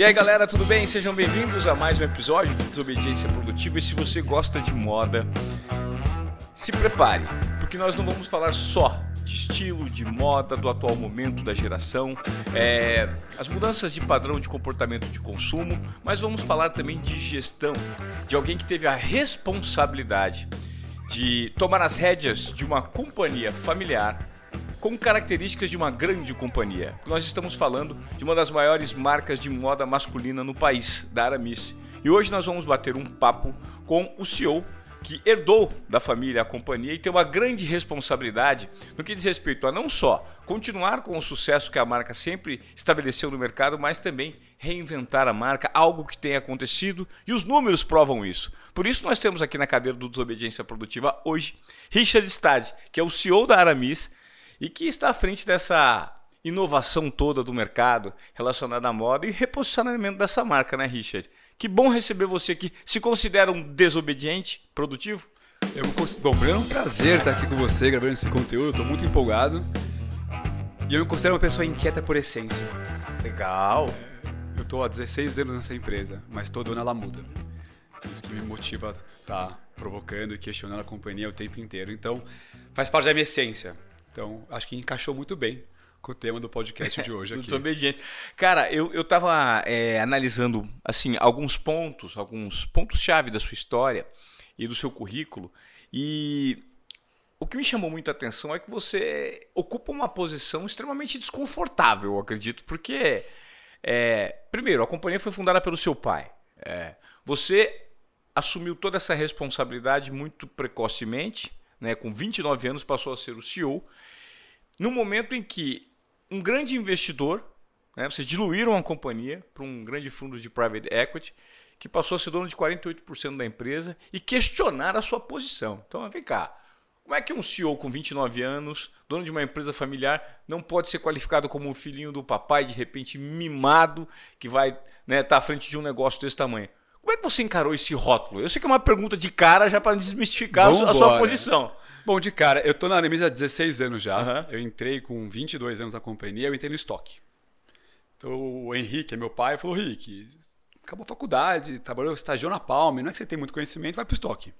E aí galera, tudo bem? Sejam bem-vindos a mais um episódio de Desobediência Produtiva. E se você gosta de moda, se prepare, porque nós não vamos falar só de estilo, de moda, do atual momento da geração, é, as mudanças de padrão de comportamento de consumo, mas vamos falar também de gestão, de alguém que teve a responsabilidade de tomar as rédeas de uma companhia familiar com características de uma grande companhia. Nós estamos falando de uma das maiores marcas de moda masculina no país, da Aramis. E hoje nós vamos bater um papo com o CEO que herdou da família a companhia e tem uma grande responsabilidade no que diz respeito a não só continuar com o sucesso que a marca sempre estabeleceu no mercado, mas também reinventar a marca, algo que tem acontecido e os números provam isso. Por isso nós temos aqui na cadeira do Desobediência Produtiva hoje Richard Stade, que é o CEO da Aramis e que está à frente dessa inovação toda do mercado relacionada à moda e reposicionamento dessa marca, né, Richard? Que bom receber você aqui. Se considera um desobediente produtivo? Eu me considero... Bom, primeiro é um prazer estar aqui com você gravando esse conteúdo, estou muito empolgado. E eu me considero uma pessoa inquieta por essência. Legal. Eu estou há 16 anos nessa empresa, mas todo ano ela muda. Isso que me motiva a estar tá provocando e questionando a companhia o tempo inteiro. Então, faz parte da minha essência. Então, acho que encaixou muito bem com o tema do podcast de hoje. do aqui. desobediente. Cara, eu, eu tava é, analisando assim alguns pontos, alguns pontos-chave da sua história e do seu currículo. E o que me chamou muito a atenção é que você ocupa uma posição extremamente desconfortável, eu acredito, porque, é, primeiro, a companhia foi fundada pelo seu pai. É, você assumiu toda essa responsabilidade muito precocemente, né, com 29 anos passou a ser o CEO, no momento em que um grande investidor, né, vocês diluíram a companhia para um grande fundo de private equity, que passou a ser dono de 48% da empresa e questionar a sua posição. Então, vem cá. Como é que um CEO com 29 anos, dono de uma empresa familiar, não pode ser qualificado como o filhinho do papai, de repente mimado, que vai estar né, tá à frente de um negócio desse tamanho? Como é que você encarou esse rótulo? Eu sei que é uma pergunta de cara já para desmistificar a sua posição. Bom, de cara, eu tô na Aramis há 16 anos já. Uhum. Eu entrei com 22 anos na companhia, eu entrei no estoque. Então o Henrique, meu pai, falou: Henrique, acabou a faculdade, trabalhou, estagiou na Palme, não é que você tem muito conhecimento, vai pro estoque.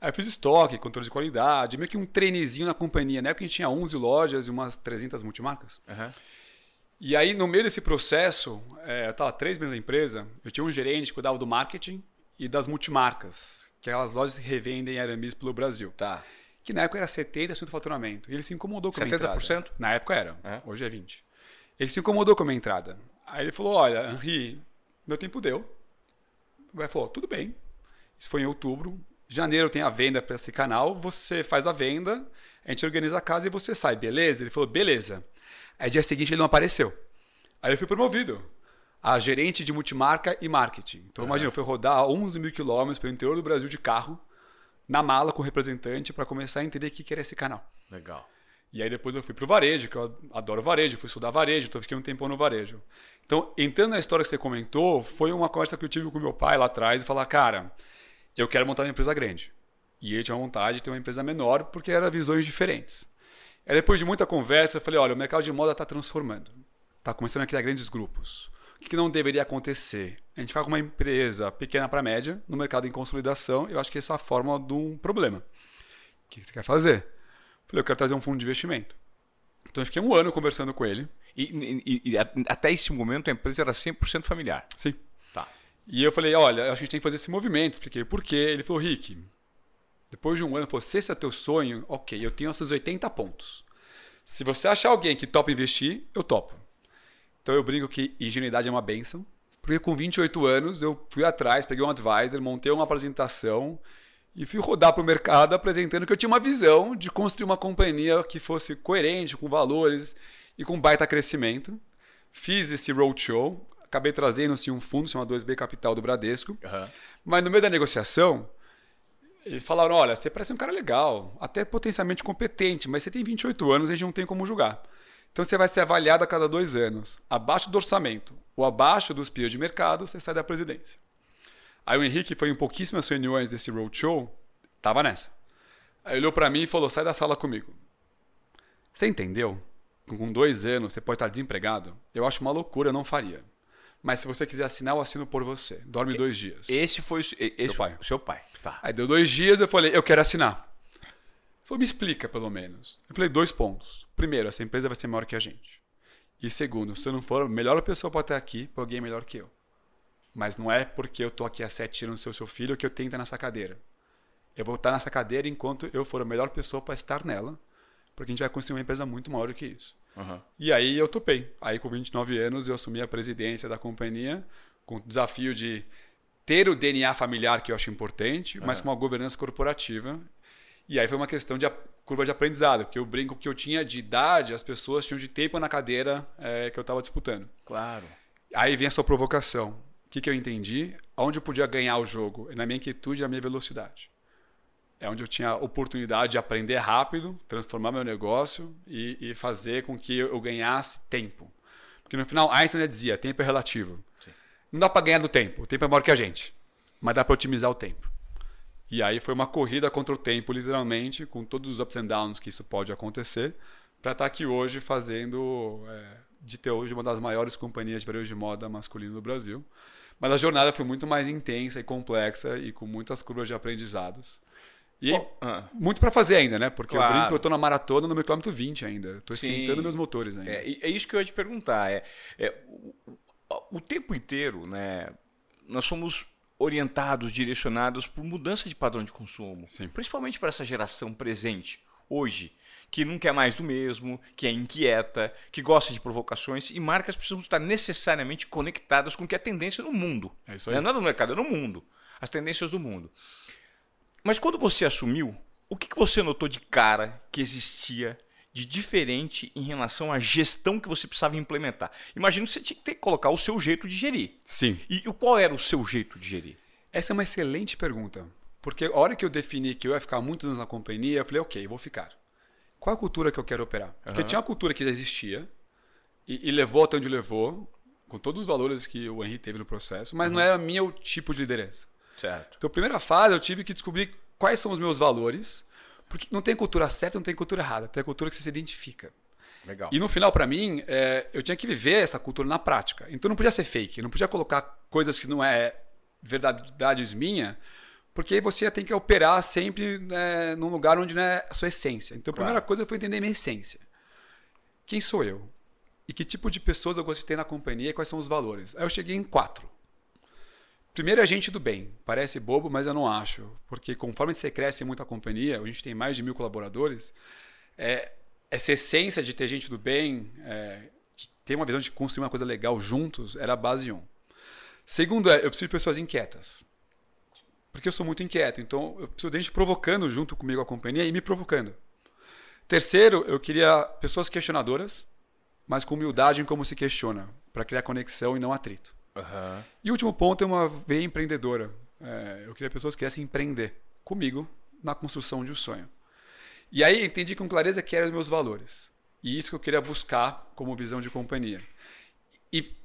Aí eu fiz estoque, controle de qualidade, meio que um trenezinho na companhia. Na época a gente tinha 11 lojas e umas 300 multimarcas. Uhum. E aí, no meio desse processo, é, eu estava três meses na empresa, eu tinha um gerente que cuidava do marketing e das multimarcas, que aquelas lojas que revendem Aramis pelo Brasil. Tá que na época era 70% do faturamento. E ele se incomodou com a minha 70%? entrada. Na época era, é. hoje é 20%. Ele se incomodou com a minha entrada. Aí ele falou, olha, Henri, meu tempo deu. Ele falou, tudo bem. Isso foi em outubro. Janeiro tem a venda para esse canal, você faz a venda, a gente organiza a casa e você sai, beleza? Ele falou, beleza. Aí dia seguinte ele não apareceu. Aí eu fui promovido a gerente de multimarca e marketing. Então, imagina, eu fui rodar 11 mil quilômetros pelo interior do Brasil de carro na mala com o representante para começar a entender o que era esse canal. Legal. E aí depois eu fui pro varejo, que eu adoro varejo, fui estudar varejo, então fiquei um tempão no varejo. Então, entrando na história que você comentou, foi uma conversa que eu tive com meu pai lá atrás e falar, cara, eu quero montar uma empresa grande. E ele tinha vontade de ter uma empresa menor porque eram visões diferentes. Aí depois de muita conversa, eu falei, olha, o mercado de moda está transformando. Está começando a criar grandes grupos. O que não deveria acontecer? A gente vai com uma empresa pequena para média, no mercado em consolidação, eu acho que essa é a forma de um problema. O que você quer fazer? Falei, eu quero trazer um fundo de investimento. Então eu fiquei um ano conversando com ele. E, e, e até esse momento a empresa era 100% familiar? Sim. Tá. E eu falei, olha, a gente tem que fazer esse movimento. Expliquei por quê. Ele falou, Rick, depois de um ano, se esse é teu sonho, ok, eu tenho esses 80 pontos. Se você achar alguém que topa investir, eu topo. Então eu brinco que ingenuidade é uma benção, porque com 28 anos eu fui atrás, peguei um advisor, montei uma apresentação e fui rodar para o mercado apresentando que eu tinha uma visão de construir uma companhia que fosse coerente, com valores e com baita crescimento. Fiz esse roadshow, acabei trazendo assim, um fundo chamado 2B Capital do Bradesco, uhum. mas no meio da negociação eles falaram, olha, você parece um cara legal, até potencialmente competente, mas você tem 28 anos e a gente não tem como julgar. Então você vai ser avaliado a cada dois anos, abaixo do orçamento ou abaixo dos peers de mercado, você sai da presidência. Aí o Henrique foi em pouquíssimas reuniões desse roadshow, tava nessa. Aí olhou para mim e falou: sai da sala comigo. Você entendeu? Com dois anos você pode estar desempregado? Eu acho uma loucura, eu não faria. Mas se você quiser assinar, eu assino por você. Dorme dois dias. Esse foi o, esse pai. o seu pai. Tá. Aí deu dois dias, eu falei, eu quero assinar. Ele falou, me explica, pelo menos. Eu falei, dois pontos. Primeiro, essa empresa vai ser maior que a gente. E segundo, se eu não for a melhor pessoa para estar aqui, para alguém melhor que eu. Mas não é porque eu tô aqui há sete anos seu seu filho que eu tenho que estar nessa cadeira. Eu vou estar nessa cadeira enquanto eu for a melhor pessoa para estar nela, porque a gente vai construir uma empresa muito maior do que isso. Uhum. E aí eu topei. Aí com 29 anos eu assumi a presidência da companhia com o desafio de ter o DNA familiar que eu acho importante, mas com uma governança corporativa. E aí foi uma questão de curva de aprendizado, porque eu brinco que eu tinha de idade, as pessoas tinham de tempo na cadeira é, que eu estava disputando. Claro. Aí vem a sua provocação. O que, que eu entendi? Onde eu podia ganhar o jogo? Na minha inquietude e na minha velocidade. É onde eu tinha a oportunidade de aprender rápido, transformar meu negócio e, e fazer com que eu ganhasse tempo. Porque no final, Einstein dizia: tempo é relativo. Sim. Não dá para ganhar do tempo, o tempo é maior que a gente, mas dá para otimizar o tempo. E aí foi uma corrida contra o tempo, literalmente, com todos os ups and downs que isso pode acontecer, para estar tá aqui hoje fazendo, é, de ter hoje uma das maiores companhias de varejo de moda masculino do Brasil. Mas a jornada foi muito mais intensa e complexa e com muitas curvas de aprendizados. E ah. muito para fazer ainda, né? Porque eu Claro. brinco que eu tô na maratona no meu quilômetro 20 ainda. Tô Sim. esquentando meus motores ainda. É, é isso que eu ia te perguntar. É, é, o, o- o tempo inteiro, né, nós somos orientados, direcionados por mudança de padrão de consumo. Sim. Principalmente para essa geração presente, hoje, que não quer mais do mesmo, que é inquieta, que gosta de provocações, e marcas precisam estar necessariamente conectadas com o que é tendência no mundo. É isso aí. Não é no mercado, é no mundo. As tendências do mundo. Mas quando você assumiu, o que, que você notou de cara que existia de diferente em relação à gestão que você precisava implementar? Imagino que você tinha que ter que colocar o seu jeito de gerir. Sim. E, qual era o seu jeito de gerir? Essa é uma excelente pergunta. Porque a hora que eu defini que eu ia ficar muitos anos na companhia, eu falei, ok, vou ficar. Qual a cultura que eu quero operar? Porque tinha uma cultura que já existia e, e levou até onde levou, com todos os valores que o Henry teve no processo, mas não era meu tipo de liderança. Certo. Então, primeira fase, eu tive que descobrir quais são os meus valores, porque não tem cultura certa, não tem cultura errada, tem a cultura que você se identifica. Legal. E no final, para mim, é, eu tinha que viver essa cultura na prática. Então não podia ser fake, não podia colocar coisas que não é verdades minha, porque você tem que operar sempre né, num lugar onde não é a sua essência. Então a Claro. primeira coisa foi entender minha essência. Quem sou eu? E que tipo de pessoas eu gosto de ter na companhia e quais são os valores? Aí eu cheguei em quatro. Primeiro é gente do bem. Parece bobo, mas eu não acho. Porque conforme você cresce muito a companhia, a gente tem mais de mil colaboradores, é, essa essência de ter gente do bem, é, que tem uma visão de construir uma coisa legal juntos, era a base um. Segundo é, eu preciso de pessoas inquietas. Porque eu sou muito inquieto. Então, eu preciso de gente provocando junto comigo a companhia e me provocando. Terceiro, eu queria pessoas questionadoras, mas com humildade em como se questiona, para criar conexão e não atrito. Aham. E o último ponto é uma veia empreendedora. É, eu queria pessoas que quisessem empreender comigo na construção de um sonho. E aí entendi com clareza que eram os meus valores. E isso que eu queria buscar como visão de companhia. E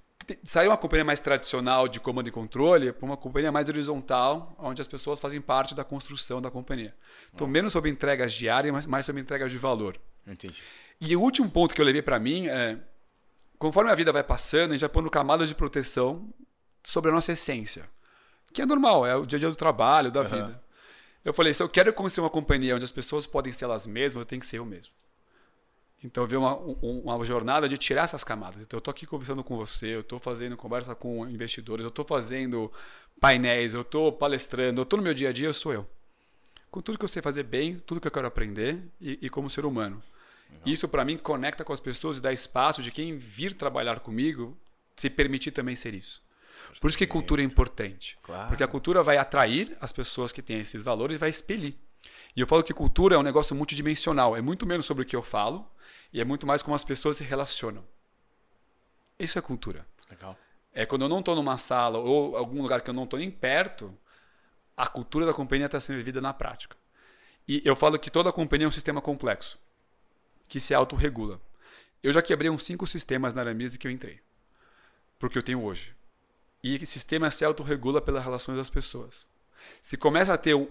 sair uma companhia mais tradicional de comando e controle para uma companhia mais horizontal, onde as pessoas fazem parte da construção da companhia. Então, menos sobre entregas diárias, mas mais sobre entregas de valor. Entendi. E o último ponto que eu levei para mim é, conforme a vida vai passando, a gente vai pondo camadas de proteção sobre a nossa essência, que é normal, é o dia a dia do trabalho, da vida. Eu falei, se eu quero construir uma companhia onde as pessoas podem ser elas mesmas, eu tenho que ser eu mesmo. Então, ver uma, um- uma jornada de tirar essas camadas. Então, eu estou aqui conversando com você, eu estou fazendo conversa com investidores, eu estou fazendo painéis, eu estou palestrando, eu estou no meu dia a dia, eu sou eu. Com tudo que eu sei fazer bem, tudo que eu quero aprender e, e como ser humano. Isso, para mim, conecta com as pessoas e dá espaço de quem vir trabalhar comigo se permitir também ser isso. Por isso que cultura é importante. Claro. Porque a cultura vai atrair as pessoas que têm esses valores e vai expelir. E eu falo que cultura é um negócio multidimensional. É muito menos sobre o que eu falo e é muito mais como as pessoas se relacionam. Isso é cultura. Legal. É quando eu não estou numa sala ou algum lugar que eu não estou nem perto, a cultura da companhia está sendo vivida na prática. E eu falo que toda companhia é um sistema complexo, que se autorregula. Eu já quebrei uns cinco sistemas na Aramis que eu entrei, porque eu tenho hoje. E esse sistema se autorregula pelas relações das pessoas. Se começa a ter um,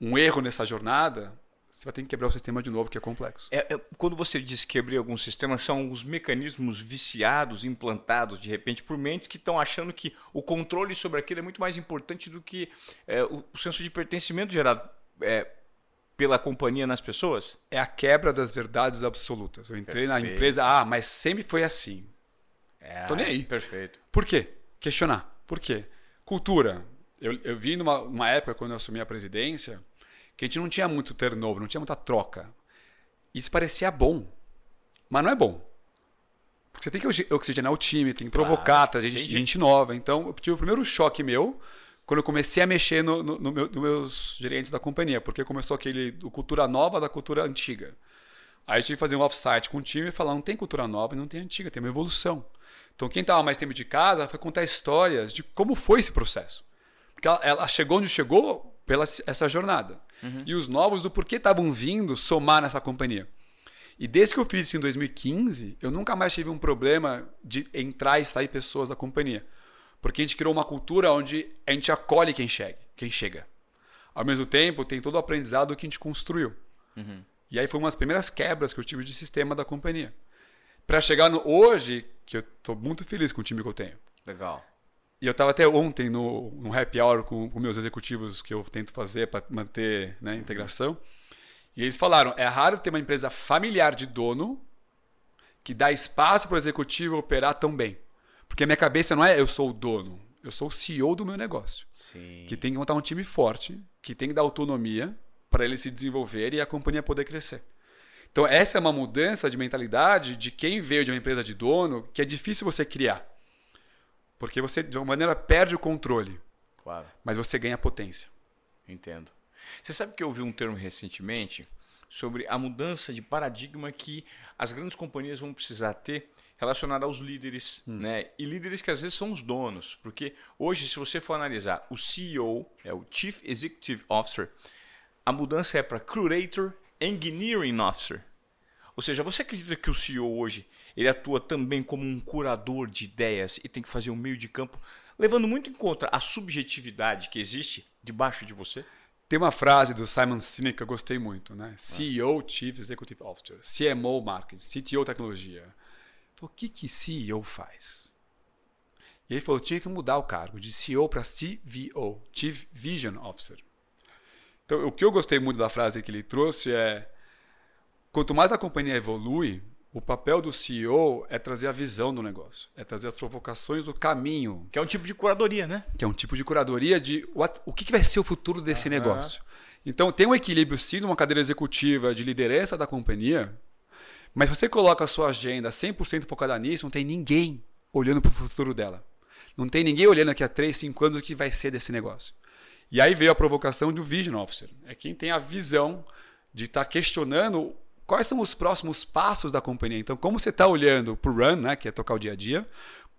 um erro nessa jornada, você vai ter que quebrar o sistema de novo, que é complexo. É, é, quando você diz quebrei algum sistema, são os mecanismos viciados, implantados de repente por mentes que estão achando que o controle sobre aquilo é muito mais importante do que é, o, o, senso de pertencimento gerado é, pela companhia nas pessoas? É a quebra das verdades absolutas. Eu entrei Perfeito. na empresa, ah, mas sempre foi assim. É, Tô nem aí. Perfeito. Por quê? Questionar. Por quê? Cultura. Eu, eu vi numa, numa época, quando eu assumi a presidência, que a gente não tinha muito turnover, não tinha muita troca. Isso parecia bom, mas não é bom. Porque você tem que oxigenar o time, tem que provocar, claro, trazer gente, gente, nova. Então, eu tive o primeiro choque meu quando eu comecei a mexer no, no, no meu, nos meus gerentes da companhia, porque começou aquele do cultura nova da cultura antiga. Aí eu tive que fazer um offsite com o time e falar: não tem cultura nova e não tem antiga, tem uma evolução. Então, quem estava mais tempo de casa foi contar histórias de como foi esse processo. Porque ela, ela chegou onde chegou pela essa jornada. Uhum. E os novos do porquê estavam vindo somar nessa companhia. E desde que eu fiz isso em 2015, eu nunca mais tive um problema de entrar e sair pessoas da companhia. Porque a gente criou uma cultura onde a gente acolhe quem chega. Quem chega. Ao mesmo tempo, tem todo o aprendizado que a gente construiu. Uhum. E aí foi uma das primeiras quebras que eu tive de sistema da companhia. Para chegar no hoje, que eu estou muito feliz com o time que eu tenho. Legal. E eu estava até ontem no, no happy hour com, com meus executivos que eu tento fazer para manter né, a integração. E eles falaram: é raro ter uma empresa familiar de dono que dá espaço para o executivo operar tão bem. Porque a minha cabeça não é eu sou o dono, eu sou o CEO do meu negócio. Sim. Que tem que montar um time forte, que tem que dar autonomia para ele se desenvolver e a companhia poder crescer. Então, essa é uma mudança de mentalidade de quem veio de uma empresa de dono que é difícil você criar. Porque você, de uma maneira, perde o controle. Claro. Mas você ganha potência. Entendo. Você sabe que eu ouvi um termo recentemente sobre a mudança de paradigma que as grandes companhias vão precisar ter relacionada aos líderes, hum. né? E líderes que às vezes são os donos, porque hoje se você for analisar o CEO, é o Chief Executive Officer, a mudança é para Curator Engineering Officer. Ou seja, você acredita que o CEO hoje ele atua também como um curador de ideias e tem que fazer um meio de campo, levando muito em conta a subjetividade que existe debaixo de você? Tem uma frase do Simon Sinek que eu gostei muito, né? CEO, Chief Executive Officer, CMO Marketing, CTO Tecnologia. O que que CEO faz? E ele falou, tinha que mudar o cargo de CEO para CVO, Chief Vision Officer. Então, o que eu gostei muito da frase que ele trouxe é: quanto mais a companhia evolui, o papel do CEO é trazer a visão do negócio, é trazer as provocações do caminho. Que é um tipo de curadoria, né? Que é um tipo de curadoria de what, o que vai ser o futuro desse negócio. Então, tem um equilíbrio sim numa cadeira executiva de liderança da companhia, mas se você coloca a sua agenda 100% focada nisso, não tem ninguém olhando para o futuro dela. Não tem ninguém olhando aqui a 3, 5 anos o que vai ser desse negócio. E aí veio a provocação do Vision Officer. É quem tem a visão de estar tá questionando quais são os próximos passos da companhia. Então, como você está olhando para o Run, né, que é tocar o dia a dia,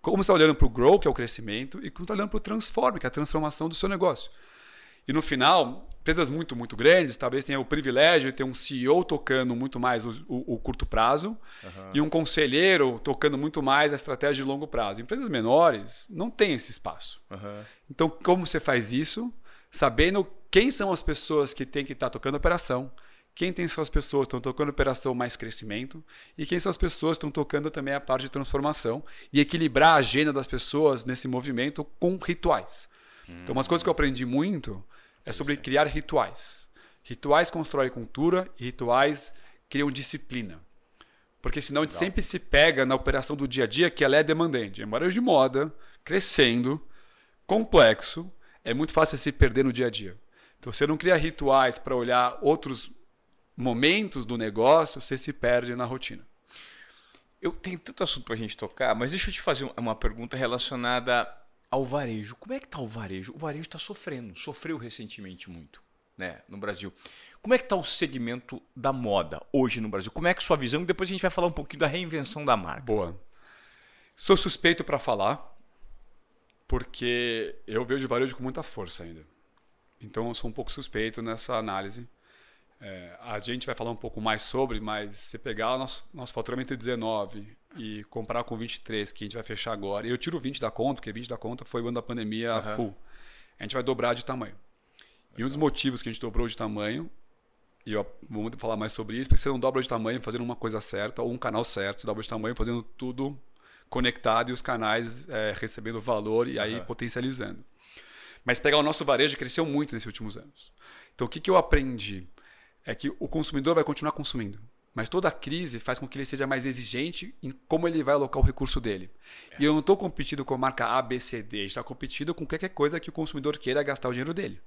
como você está olhando para o Grow, que é o crescimento, e como está olhando para o Transform, que é a transformação do seu negócio. E no final, empresas muito, muito grandes, talvez tenha o privilégio de ter um CEO tocando muito mais o, o, o curto prazo uhum. e um conselheiro tocando muito mais a estratégia de longo prazo. Empresas menores não têm esse espaço. Uhum. Então, como você faz isso? Sabendo quem são as pessoas que têm que estar tá tocando operação, quem tem são as pessoas que estão tocando operação mais crescimento e quem são as pessoas que estão tocando também a parte de transformação e equilibrar a agenda das pessoas nesse movimento com rituais. Hum. Então, umas coisas que eu aprendi muito é sobre criar rituais. Rituais constroem cultura e rituais criam disciplina. Porque senão a gente sempre se pega na operação do dia a dia que ela é demandante. É uma de moda, crescendo, complexo, é muito fácil se perder no dia a dia. Então, você não cria rituais para olhar outros momentos do negócio, você se perde na rotina. Eu tenho tanto assunto para a gente tocar, mas deixa eu te fazer uma pergunta relacionada ao varejo. Como é que está o varejo? O varejo está sofrendo, sofreu recentemente muito né, no Brasil. Como é que está o segmento da moda hoje no Brasil? Como é que é sua visão? Depois a gente vai falar um pouquinho da reinvenção da marca. Boa. Sou suspeito para falar, porque eu vejo o varejo com muita força ainda. Então eu sou um pouco suspeito nessa análise. É, a gente vai falar um pouco mais sobre, mas se pegar o nosso, nosso faturamento de 19 e comparar com 23, que a gente vai fechar agora, eu tiro 20 da conta, porque 20 da conta foi o ano da pandemia uhum. full. A gente vai dobrar de tamanho. E um dos motivos que a gente dobrou de tamanho, E eu, vamos falar mais sobre isso, porque você não dobra de tamanho fazendo uma coisa certa, ou um canal certo, você dobra de tamanho fazendo tudo conectado e os canais é, recebendo valor e aí uhum. potencializando. Mas pegar o nosso varejo cresceu muito nesses últimos anos. Então o que, que eu aprendi? É que o consumidor vai continuar consumindo. Mas toda a crise faz com que ele seja mais exigente em como ele vai alocar o recurso dele. É. E eu não estou competindo com a marca A, B, C, D. está competindo com qualquer coisa que o consumidor queira gastar o dinheiro dele.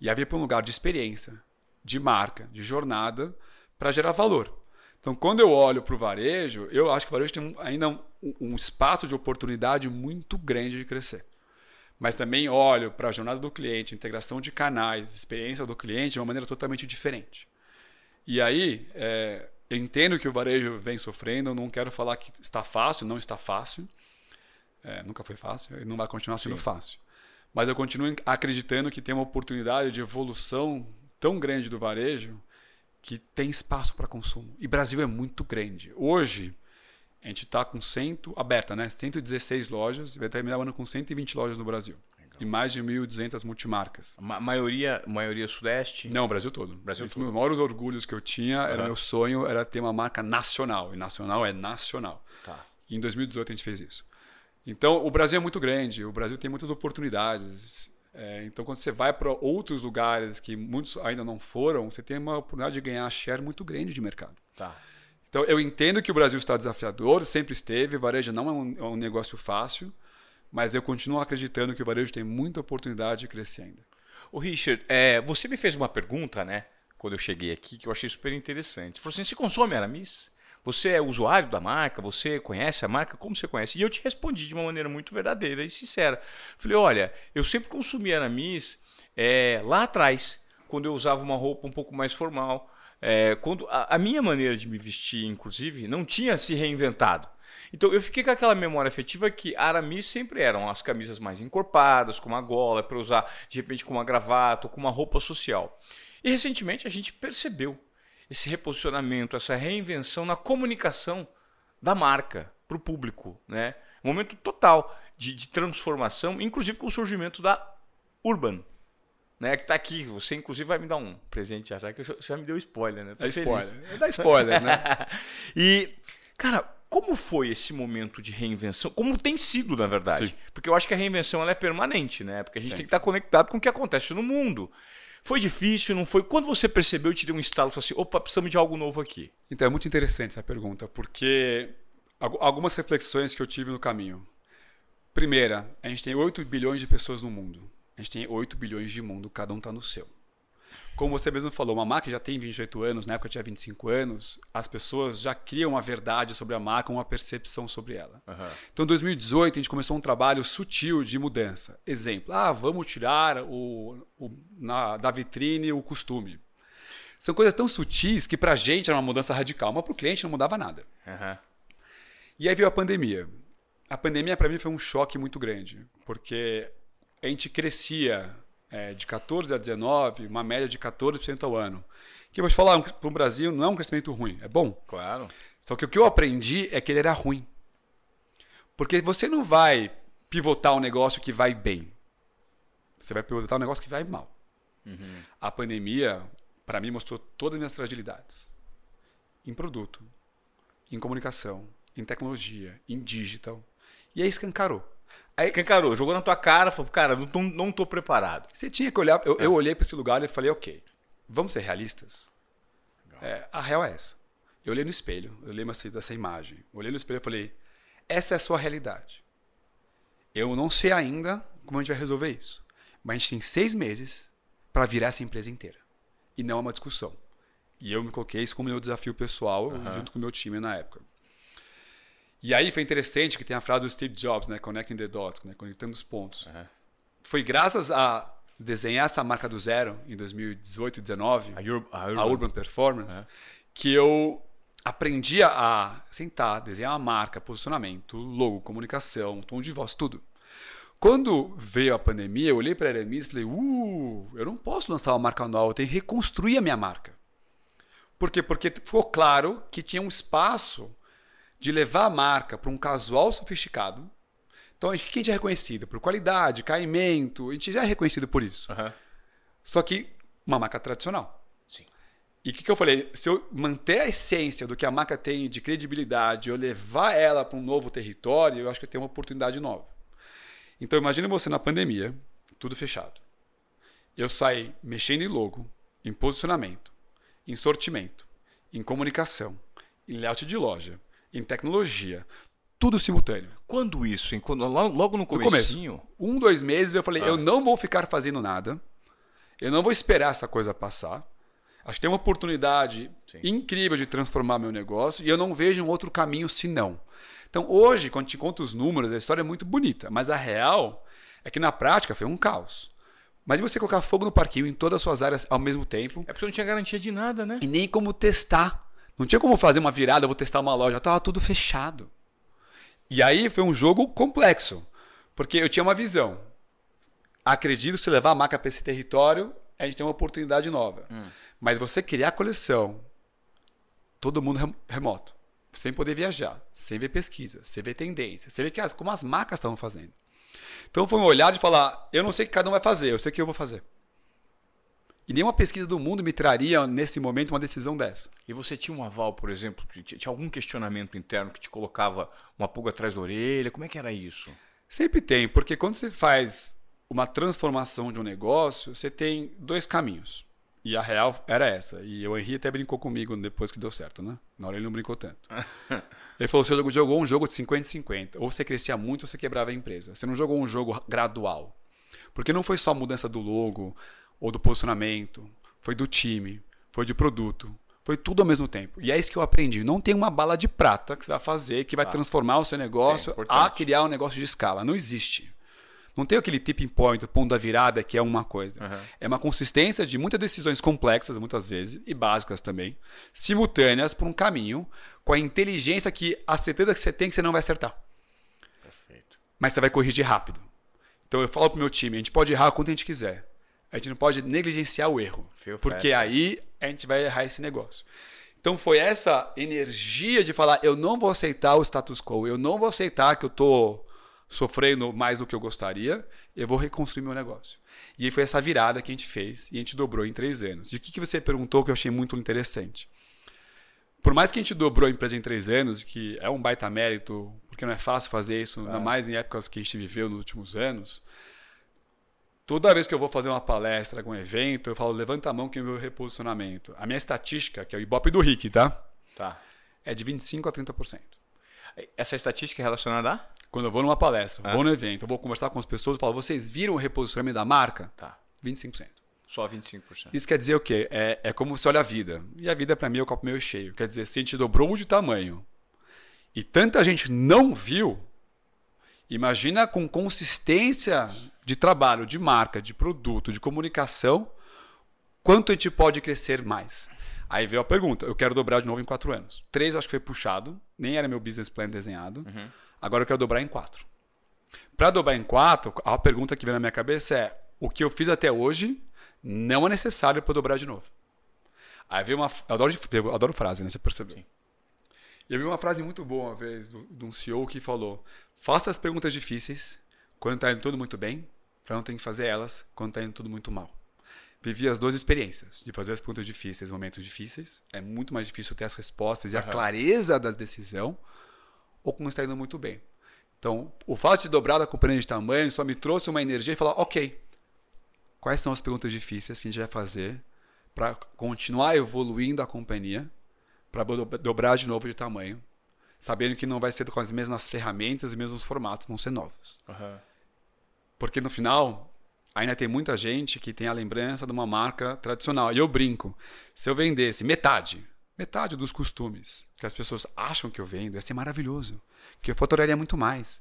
E havia para um lugar de experiência, de marca, de jornada, para gerar valor. Então, quando eu olho para o varejo, eu acho que o varejo tem ainda um, um espaço de oportunidade muito grande de crescer. Mas também olho para a jornada do cliente, integração de canais, experiência do cliente de uma maneira totalmente diferente. E aí, é, eu entendo que o varejo vem sofrendo, não quero falar que está fácil, não está fácil. É, nunca foi fácil e não vai continuar sendo Sim. fácil. Mas eu continuo acreditando que tem uma oportunidade de evolução tão grande do varejo que tem espaço para consumo. E Brasil é muito grande. Hoje, a gente está com 100, aberta, né? 116 lojas, e vai terminar o ano com 120 lojas no Brasil. E mais de 1.200 multimarcas. Ma maioria, maioria sudeste? Não, Brasil todo. Brasil Esse todo. Um dos maiores orgulhos que eu tinha, uhum. era meu sonho, era ter uma marca nacional. E nacional é nacional. Tá. E em 2018 a gente fez isso. Então, o Brasil é muito grande, o Brasil tem muitas oportunidades. É, então, quando você vai para outros lugares que muitos ainda não foram, você tem uma oportunidade de ganhar share muito grande de mercado. Tá. Então, eu entendo que o Brasil está desafiador, sempre esteve, varejo não é um, é um negócio fácil, mas eu continuo acreditando que o varejo tem muita oportunidade de crescer ainda. O Richard, é, você me fez uma pergunta, né, quando eu cheguei aqui, que eu achei super interessante. Você falou assim: você consome Aramis? Você é usuário da marca? Você conhece a marca? Como você conhece? E eu te respondi de uma maneira muito verdadeira e sincera. Falei, olha, eu sempre consumi Aramis é, lá atrás, quando eu usava uma roupa um pouco mais formal. É, quando a, a, minha maneira de me vestir, inclusive, não tinha se reinventado. Então eu fiquei com aquela memória afetiva que Aramis sempre eram as camisas mais encorpadas, com uma gola, para usar de repente com uma gravata ou com uma roupa social. E recentemente a gente percebeu esse reposicionamento, essa reinvenção na comunicação da marca para o público. Né? Um momento total de, de, transformação, inclusive com o surgimento da Urban. Né, que está aqui, você inclusive vai me dar um presente já, que você já me deu spoiler, né? Tô dá spoiler. Dá spoiler, né? e, cara, como foi esse momento de reinvenção? Como tem sido, na verdade? Sim. Porque eu acho que a reinvenção ela é permanente, né? Porque a gente Sim. tem que estar conectado com o que acontece no mundo. Foi difícil, não foi? Quando você percebeu, te deu um estalo, assim, opa, precisamos de algo novo aqui? Então, é muito interessante essa pergunta, porque algumas reflexões que eu tive no caminho. Primeira, a gente tem 8 bilhões de pessoas no mundo. A gente tem 8 bilhões de mundo, cada um está no seu como você mesmo falou, uma marca já tem 28 anos, na época tinha 25 anos, as pessoas já criam uma verdade sobre a marca, uma percepção sobre ela. Uhum. Então, em 2018, a gente começou um trabalho sutil de mudança. Exemplo, ah, vamos tirar o, o na, da vitrine o costume. São coisas tão sutis que para a gente era uma mudança radical, mas para o cliente não mudava nada. Uhum. E aí veio a pandemia. A pandemia, para mim, foi um choque muito grande, porque a gente crescia é, de 14 a 19, uma média de 14% ao ano. Que eu vou te falar, para o Brasil não é um crescimento ruim, é bom. Claro. Só que o que eu aprendi é que ele era ruim. Porque você não vai pivotar um negócio que vai bem. Você vai pivotar um negócio que vai mal. Uhum. A pandemia, para mim, mostrou todas as minhas fragilidades. Em produto, em comunicação, em tecnologia, em digital. E aí escancarou. Aí, Escancarou, jogou na tua cara, falou, cara, não tô, não tô preparado. Você tinha que olhar. Eu, é. eu olhei para esse lugar e falei, ok, vamos ser realistas? É, a real é essa. Eu olhei no espelho, eu olhei dessa imagem. Eu olhei no espelho e falei, essa é a sua realidade. Eu não sei ainda como a gente vai resolver isso. Mas a gente tem seis meses para virar essa empresa inteira. E não é uma discussão. E eu me coloquei isso como meu desafio pessoal, uhum. junto com o meu time na época. E aí foi interessante que tem a frase do Steve Jobs, né? Connecting the dots, né? conectando os pontos. Uhum. Foi graças a desenhar essa marca do zero em 2018 e 2019, a, Ur a, Urban. a Urban Performance, uhum. que eu aprendi a sentar, desenhar uma marca, posicionamento, logo, comunicação, tom de voz, tudo. Quando veio a pandemia, eu olhei para a Aramis e falei: uh, eu não posso lançar uma marca nova, eu tenho que reconstruir a minha marca. Por quê? Porque ficou claro que tinha um espaço de levar a marca para um casual sofisticado. Então, o que a gente é reconhecido? Por qualidade, caimento, a gente já é reconhecido por isso. Uhum. Só que uma marca tradicional. Sim. E o que, que eu falei? Se eu manter a essência do que a marca tem de credibilidade, eu levar ela para um novo território, eu acho que eu tenho uma oportunidade nova. Então imagine você na pandemia, tudo fechado. Eu saí mexendo em logo, em posicionamento, em sortimento, em comunicação, em layout de loja, em tecnologia, tudo simultâneo. Quando isso? Logo no comecinho? No começo. Um, dois meses eu falei, ah. eu não vou ficar fazendo nada, eu não vou esperar essa coisa passar. Acho que tem uma oportunidade Sim. incrível de transformar meu negócio e eu não vejo um outro caminho senão. Então, hoje, quando te conto os números, a história é muito bonita, mas a real é que na prática foi um caos. Mas e você colocar fogo no parquinho em todas as suas áreas ao mesmo tempo? É porque não tinha garantia de nada, né? E nem como testar. Não tinha como fazer uma virada, vou testar uma loja, estava tudo fechado. E aí foi um jogo complexo, porque eu tinha uma visão. Acredito se levar a marca para esse território, a gente tem uma oportunidade nova. Hum. Mas você criar a coleção, todo mundo remoto sem poder viajar, sem ver pesquisa, sem ver tendência, sem ver que as, como as marcas estavam fazendo. Então foi um olhar de falar: eu não sei o que cada um vai fazer, eu sei o que eu vou fazer. E nenhuma pesquisa do mundo me traria, nesse momento, uma decisão dessa. E você tinha um aval, por exemplo, tinha algum questionamento interno que te colocava uma pulga atrás da orelha? Como é que era isso? Sempre tem, porque quando você faz uma transformação de um negócio, você tem dois caminhos. E a real era essa. E o Henrique até brincou comigo depois que deu certo, né? Na hora ele não brincou tanto. ele falou: você jogou um jogo de 50 50. Ou você crescia muito ou você quebrava a empresa. Você não jogou um jogo gradual. Porque não foi só a mudança do logo ou do posicionamento. Foi do time, foi de produto. Foi tudo ao mesmo tempo. E é isso que eu aprendi. Não tem uma bala de prata que você vai fazer que vai ah, transformar o seu negócio é a criar um negócio de escala. Não existe. Não tem aquele tipping point, o ponto da virada, que é uma coisa. Uhum. É uma consistência de muitas decisões complexas, muitas vezes, e básicas também, simultâneas por um caminho, com a inteligência que a certeza que você tem que você não vai acertar. Perfeito. Mas você vai corrigir rápido. Então eu falo pro meu time, a gente pode errar quanto a gente quiser. A gente não pode negligenciar o erro. Feel porque fast. aí a gente vai errar esse negócio. Então foi essa energia de falar, eu não vou aceitar o status quo, eu não vou aceitar que eu tô sofrendo mais do que eu gostaria, eu vou reconstruir meu negócio. E aí foi essa virada que a gente fez e a gente dobrou em três anos. De que, que você perguntou que eu achei muito interessante? Por mais que a gente dobrou a empresa em três anos, que é um baita mérito, porque não é fácil fazer isso, ainda mais em épocas que a gente viveu nos últimos anos, toda vez que eu vou fazer uma palestra, algum evento, eu falo, levanta a mão que é o meu reposicionamento. A minha estatística, que é o Ibope do Rick, tá? Tá. É de 25% a 30%. Essa estatística é relacionada a? Quando eu vou numa palestra, ah. vou no evento, eu vou conversar com as pessoas, eu falo, vocês viram o reposicionamento da marca? Tá. 25%. Só 25%. Isso quer dizer o quê? É, é como você olha a vida. E a vida, para mim, é o copo meio cheio. Quer dizer, se a gente dobrou de tamanho e tanta gente não viu, imagina com consistência de trabalho, de marca, de produto, de comunicação, quanto a gente pode crescer mais. Aí veio a pergunta: eu quero dobrar de novo em quatro anos. Três acho que foi puxado, nem era meu business plan desenhado. Uhum. Agora eu quero dobrar em quatro. Para dobrar em quatro, a pergunta que vem na minha cabeça é: o que eu fiz até hoje não é necessário para dobrar de novo. Aí veio uma. Eu adoro, eu adoro frase, né? Você percebeu? Sim. E eu vi uma frase muito boa uma vez de um CEO que falou: faça as perguntas difíceis quando está indo tudo muito bem, para não ter que fazer elas quando está indo tudo muito mal. Vivi as duas experiências, de fazer as perguntas difíceis, momentos difíceis. É muito mais difícil ter as respostas e a clareza da decisão ou como está indo muito bem. Então, o fato de dobrar a companhia de tamanho só me trouxe uma energia e falar, ok, quais são as perguntas difíceis que a gente vai fazer para continuar evoluindo a companhia, para dobrar de novo de tamanho, sabendo que não vai ser com as mesmas ferramentas e mesmos formatos, vão ser novos. Uhum. Porque no final, ainda tem muita gente que tem a lembrança de uma marca tradicional. E eu brinco, se eu vendesse metade metade dos costumes que as pessoas acham que eu vendo, ia ser maravilhoso. Que eu faturaria muito mais.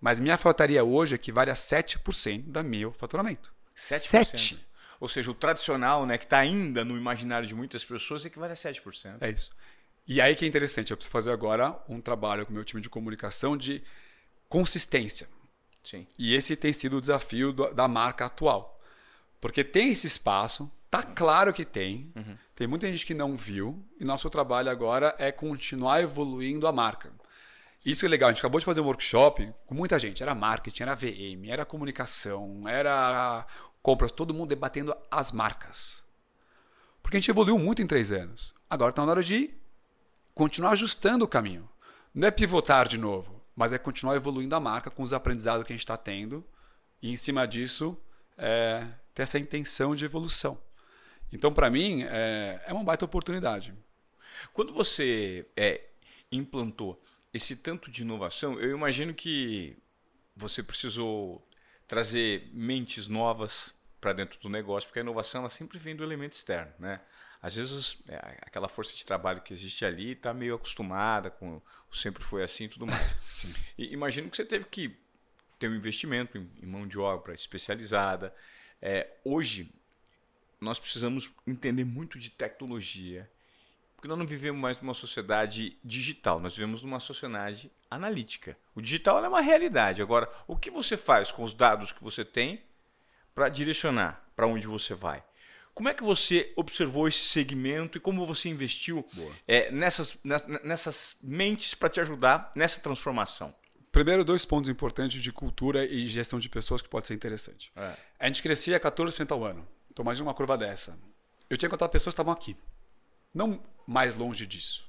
Mas minha faltaria hoje equivale a 7% da meu faturamento. 7%. 7. Ou seja, o tradicional, né, que está ainda no imaginário de muitas pessoas, equivale a 7%. É isso. E aí que é interessante, eu preciso fazer agora um trabalho com o meu time de comunicação de consistência. Sim. E esse tem sido o desafio da marca atual. Porque tem esse espaço, tá claro que tem, uhum. Tem muita gente que não viu e nosso trabalho agora é continuar evoluindo a marca. Isso é legal, a gente acabou de fazer um workshop com muita gente. Era marketing, era VM, era comunicação, era compras, todo mundo debatendo as marcas. Porque a gente evoluiu muito em três anos. Agora está na hora de continuar ajustando o caminho. Não é pivotar de novo, mas é continuar evoluindo a marca com os aprendizados que a gente está tendo e, em cima disso, é, ter essa intenção de evolução. Então, para mim, é, é uma baita oportunidade. Quando você é, implantou esse tanto de inovação, eu imagino que você precisou trazer mentes novas para dentro do negócio, porque a inovação ela sempre vem do elemento externo, né? Às vezes é, aquela força de trabalho que existe ali está meio acostumada com sempre foi assim e tudo mais. e imagino que você teve que ter um investimento em, em mão de obra especializada. É, hoje nós precisamos entender muito de tecnologia porque nós não vivemos mais numa sociedade digital, nós vivemos numa sociedade analítica. O digital é uma realidade. Agora, o que você faz com os dados que você tem para direcionar para onde você vai? Como é que você observou esse segmento e como você investiu é, nessas, nessas mentes para te ajudar nessa transformação? Primeiro, dois pontos importantes de cultura e gestão de pessoas que pode ser interessante. É. A gente crescia 14% ao ano. Então, imagina uma curva dessa. Eu tinha contado pessoas que estavam aqui. Não mais longe disso.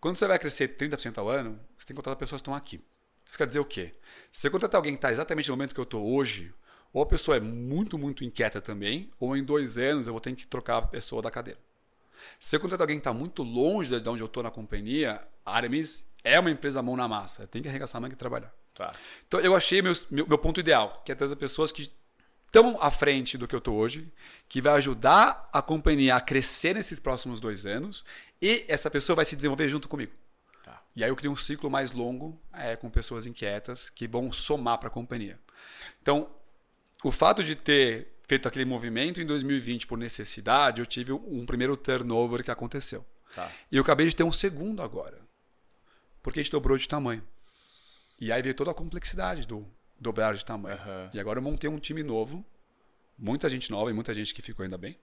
Quando você vai crescer 30% ao ano, você tem que contratar pessoas que estão aqui. Isso quer dizer o quê? Se você contratar alguém que está exatamente no momento que eu estou hoje, ou a pessoa é muito, muito inquieta também, ou em dois anos eu vou ter que trocar a pessoa da cadeira. Se eu contratar alguém que está muito longe de onde eu estou na companhia, a Aramis é uma empresa mão na massa. Tem que arregaçar a mão e trabalhar. Tá. Então eu achei meu, meu, meu ponto ideal, que é trazer pessoas que tão à frente do que eu estou hoje, que vai ajudar a companhia a crescer nesses próximos dois anos e essa pessoa vai se desenvolver junto comigo. Tá. E aí eu crio um ciclo mais longo é, com pessoas inquietas que vão somar para a companhia. Então, o fato de ter feito aquele movimento em 2020 por necessidade, eu tive um primeiro turnover que aconteceu. Tá. E eu acabei de ter um segundo agora. Porque a gente dobrou de tamanho. E aí veio toda a complexidade do dobrar de tamanho. Uhum. E agora eu montei um time novo, muita gente nova e muita gente que ficou ainda bem,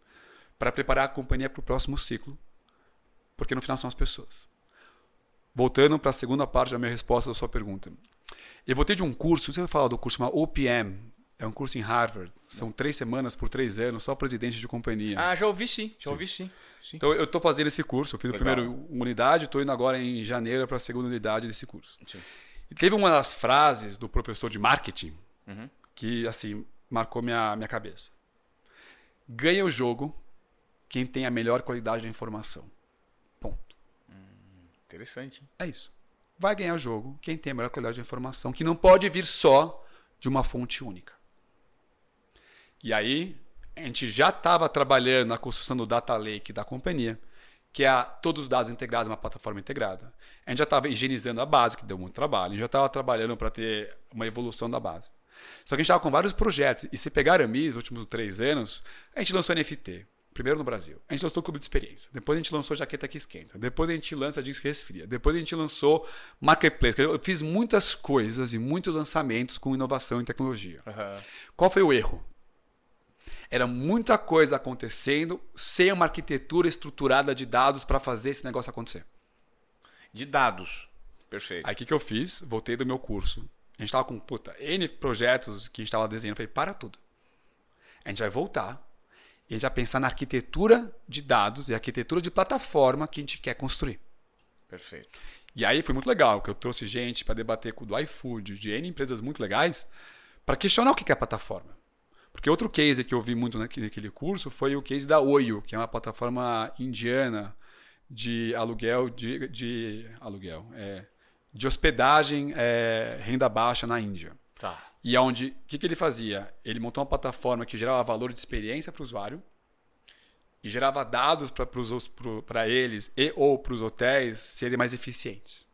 para preparar a companhia para o próximo ciclo, porque no final são as pessoas. Voltando para a segunda parte da minha resposta da sua pergunta. Eu voltei de um curso, você vai falar do curso, uma OPM, é um curso em Harvard. São três semanas por três anos, só presidente de companhia. Ah, já ouvi sim, já sim. ouvi sim. sim. Então eu estou fazendo esse curso, eu fiz Legal. a primeira unidade, estou indo agora em janeiro para a segunda unidade desse curso. Sim. E teve uma das frases do professor de marketing uhum. que, assim, marcou minha, minha cabeça. Ganha o jogo quem tem a melhor qualidade da informação. Ponto. Hum, interessante. É isso. Vai ganhar o jogo quem tem a melhor qualidade de informação, que não pode vir só de uma fonte única. E aí, a gente já estava trabalhando na construção do data lake da companhia que é a, todos os dados integrados numa plataforma integrada. A gente já estava higienizando a base, que deu muito trabalho. A gente já estava trabalhando para ter uma evolução da base. Só que a gente estava com vários projetos. E se pegar a MIS, nos últimos três anos, a gente lançou NFT. Primeiro no Brasil. A gente lançou o Clube de Experiência. Depois a gente lançou Jaqueta que Esquenta. Depois a gente lança Jeans que Resfria. Depois a gente lançou Marketplace. Eu fiz muitas coisas e muitos lançamentos com inovação e tecnologia. Uhum. Qual foi o erro? Era muita coisa acontecendo sem uma arquitetura estruturada de dados para fazer esse negócio acontecer. De dados. Perfeito. Aí o que, que eu fiz? Voltei do meu curso. A gente estava com puta, N projetos que a gente estava desenhando. Eu falei, para tudo. A gente vai voltar e a gente vai pensar na arquitetura de dados e arquitetura de plataforma que a gente quer construir. Perfeito. E aí foi muito legal, que eu trouxe gente para debater com o do iFood, de N empresas muito legais, para questionar o que é plataforma. Porque outro case que eu vi muito naquele curso foi o case da Oyo, que é uma plataforma indiana de aluguel, de, de aluguel, é, de hospedagem, é, renda baixa na Índia. Tá. E onde, o que, que ele fazia? Ele montou uma plataforma que gerava valor de experiência para o usuário e gerava dados para eles e ou para os hotéis serem mais eficientes.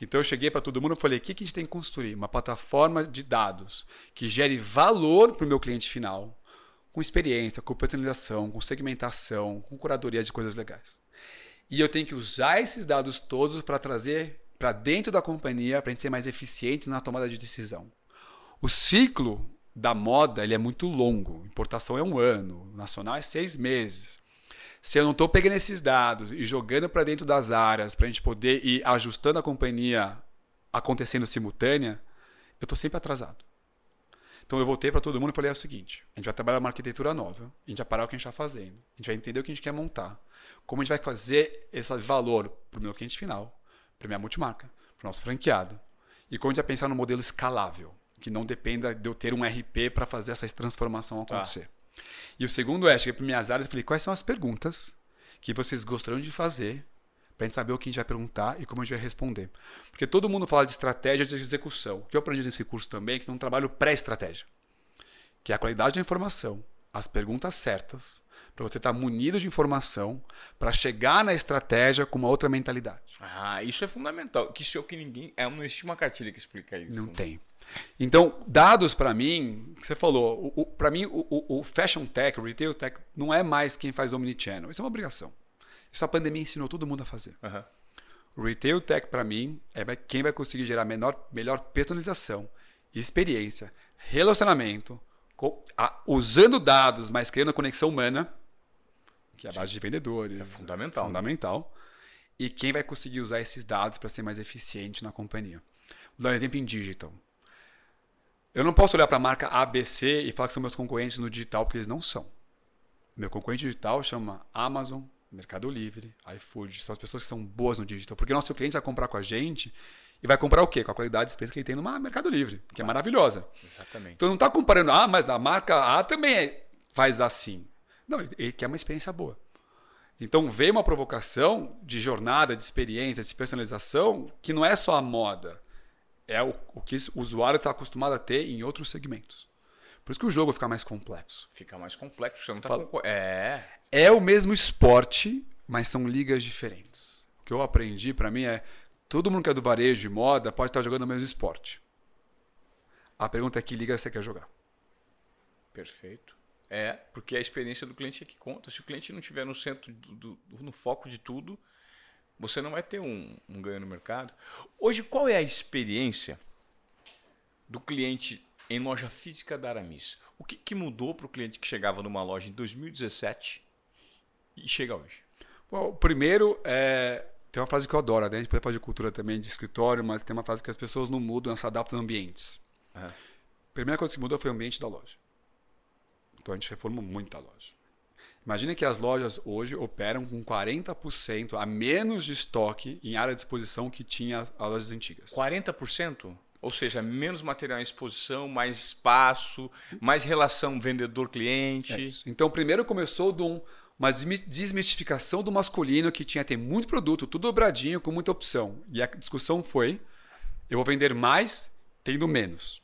Então eu cheguei para todo mundo e falei: o que, que a gente tem que construir? Uma plataforma de dados que gere valor para o meu cliente final, com experiência, com personalização, com segmentação, com curadoria de coisas legais. E eu tenho que usar esses dados todos para trazer para dentro da companhia para a gente ser mais eficientes na tomada de decisão. O ciclo da moda ele é muito longo. Importação é um ano, nacional é seis meses. Se eu não estou pegando esses dados e jogando para dentro das áreas para a gente poder ir ajustando a companhia acontecendo simultânea, eu estou sempre atrasado. Então eu voltei para todo mundo e falei é o seguinte: a gente vai trabalhar uma arquitetura nova, a gente vai parar o que a gente está fazendo, a gente vai entender o que a gente quer montar, como a gente vai fazer esse valor para o meu cliente final, para minha multimarca, para o nosso franqueado, e como a gente vai pensar no modelo escalável, que não dependa de eu ter um RP para fazer essa transformação acontecer. Tá. E o segundo é, cheguei para minhas áreas e falei, quais são as perguntas que vocês gostariam de fazer para a gente saber o que a gente vai perguntar e como a gente vai responder. Porque todo mundo fala de estratégia de execução. O que eu aprendi nesse curso também é que tem um trabalho pré-estratégia, que é a qualidade da informação, as perguntas certas, para você estar tá munido de informação para chegar na estratégia com uma outra mentalidade. Ah, isso é fundamental. Que o que ninguém. É, não existe uma cartilha que explica isso. Não tem. Então, dados para mim, você falou, para mim o, o, o, fashion tech, o retail tech, não é mais quem faz omnichannel. Isso é uma obrigação. Isso a pandemia ensinou todo mundo a fazer. Uhum. O retail tech, para mim, é quem vai conseguir gerar menor, melhor personalização, experiência, relacionamento, com, a, usando dados, mas criando a conexão humana, que é a base de vendedores. É fundamental. É fundamental. E quem vai conseguir usar esses dados para ser mais eficiente na companhia. Vou dar um exemplo em digital. Eu não posso olhar para a marca ABC e falar que são meus concorrentes no digital, porque eles não são. Meu concorrente digital chama Amazon, Mercado Livre, iFood, são as pessoas que são boas no digital. Porque o nosso cliente vai comprar com a gente e vai comprar o quê? Com a qualidade de experiência que ele tem no Mercado Livre, que é maravilhosa. Exatamente. Então não está comparando, ah, mas a marca A também é, faz assim. Não, ele quer uma experiência boa. Então veio uma provocação de jornada, de experiência, de personalização, que não é só a moda. É o, o que o usuário está acostumado a ter em outros segmentos. Por isso que o jogo fica mais complexo. Fica mais complexo, você não tá Fala... É. É o mesmo esporte, mas são ligas diferentes. O que eu aprendi para mim é todo mundo que é do varejo e moda pode estar jogando o mesmo esporte. A pergunta é que liga você quer jogar. Perfeito. É, porque a experiência do cliente é que conta. Se o cliente não estiver no centro, do, do, no foco de tudo, você não vai ter um, um ganho no mercado. Hoje, qual é a experiência do cliente em loja física da Aramis. O que, que mudou para o cliente que chegava numa loja em 2017 e chega hoje? Bom, primeiro, é, tem uma frase que eu adoro, né? a gente pode falar de cultura também, de escritório, mas tem uma frase que as pessoas não mudam, elas se adaptam a ambientes. Uhum. A primeira coisa que mudou foi o ambiente da loja. Então a gente reformou muito a loja. Imagina que as lojas hoje operam com 40% a menos de estoque em área de exposição que tinha as lojas antigas. 40%? Ou seja, menos material em exposição, mais espaço, mais relação vendedor-cliente. É então, primeiro começou de um, uma desmistificação do masculino que tinha ter muito produto, tudo dobradinho, com muita opção. E a discussão foi: eu vou vender mais tendo menos.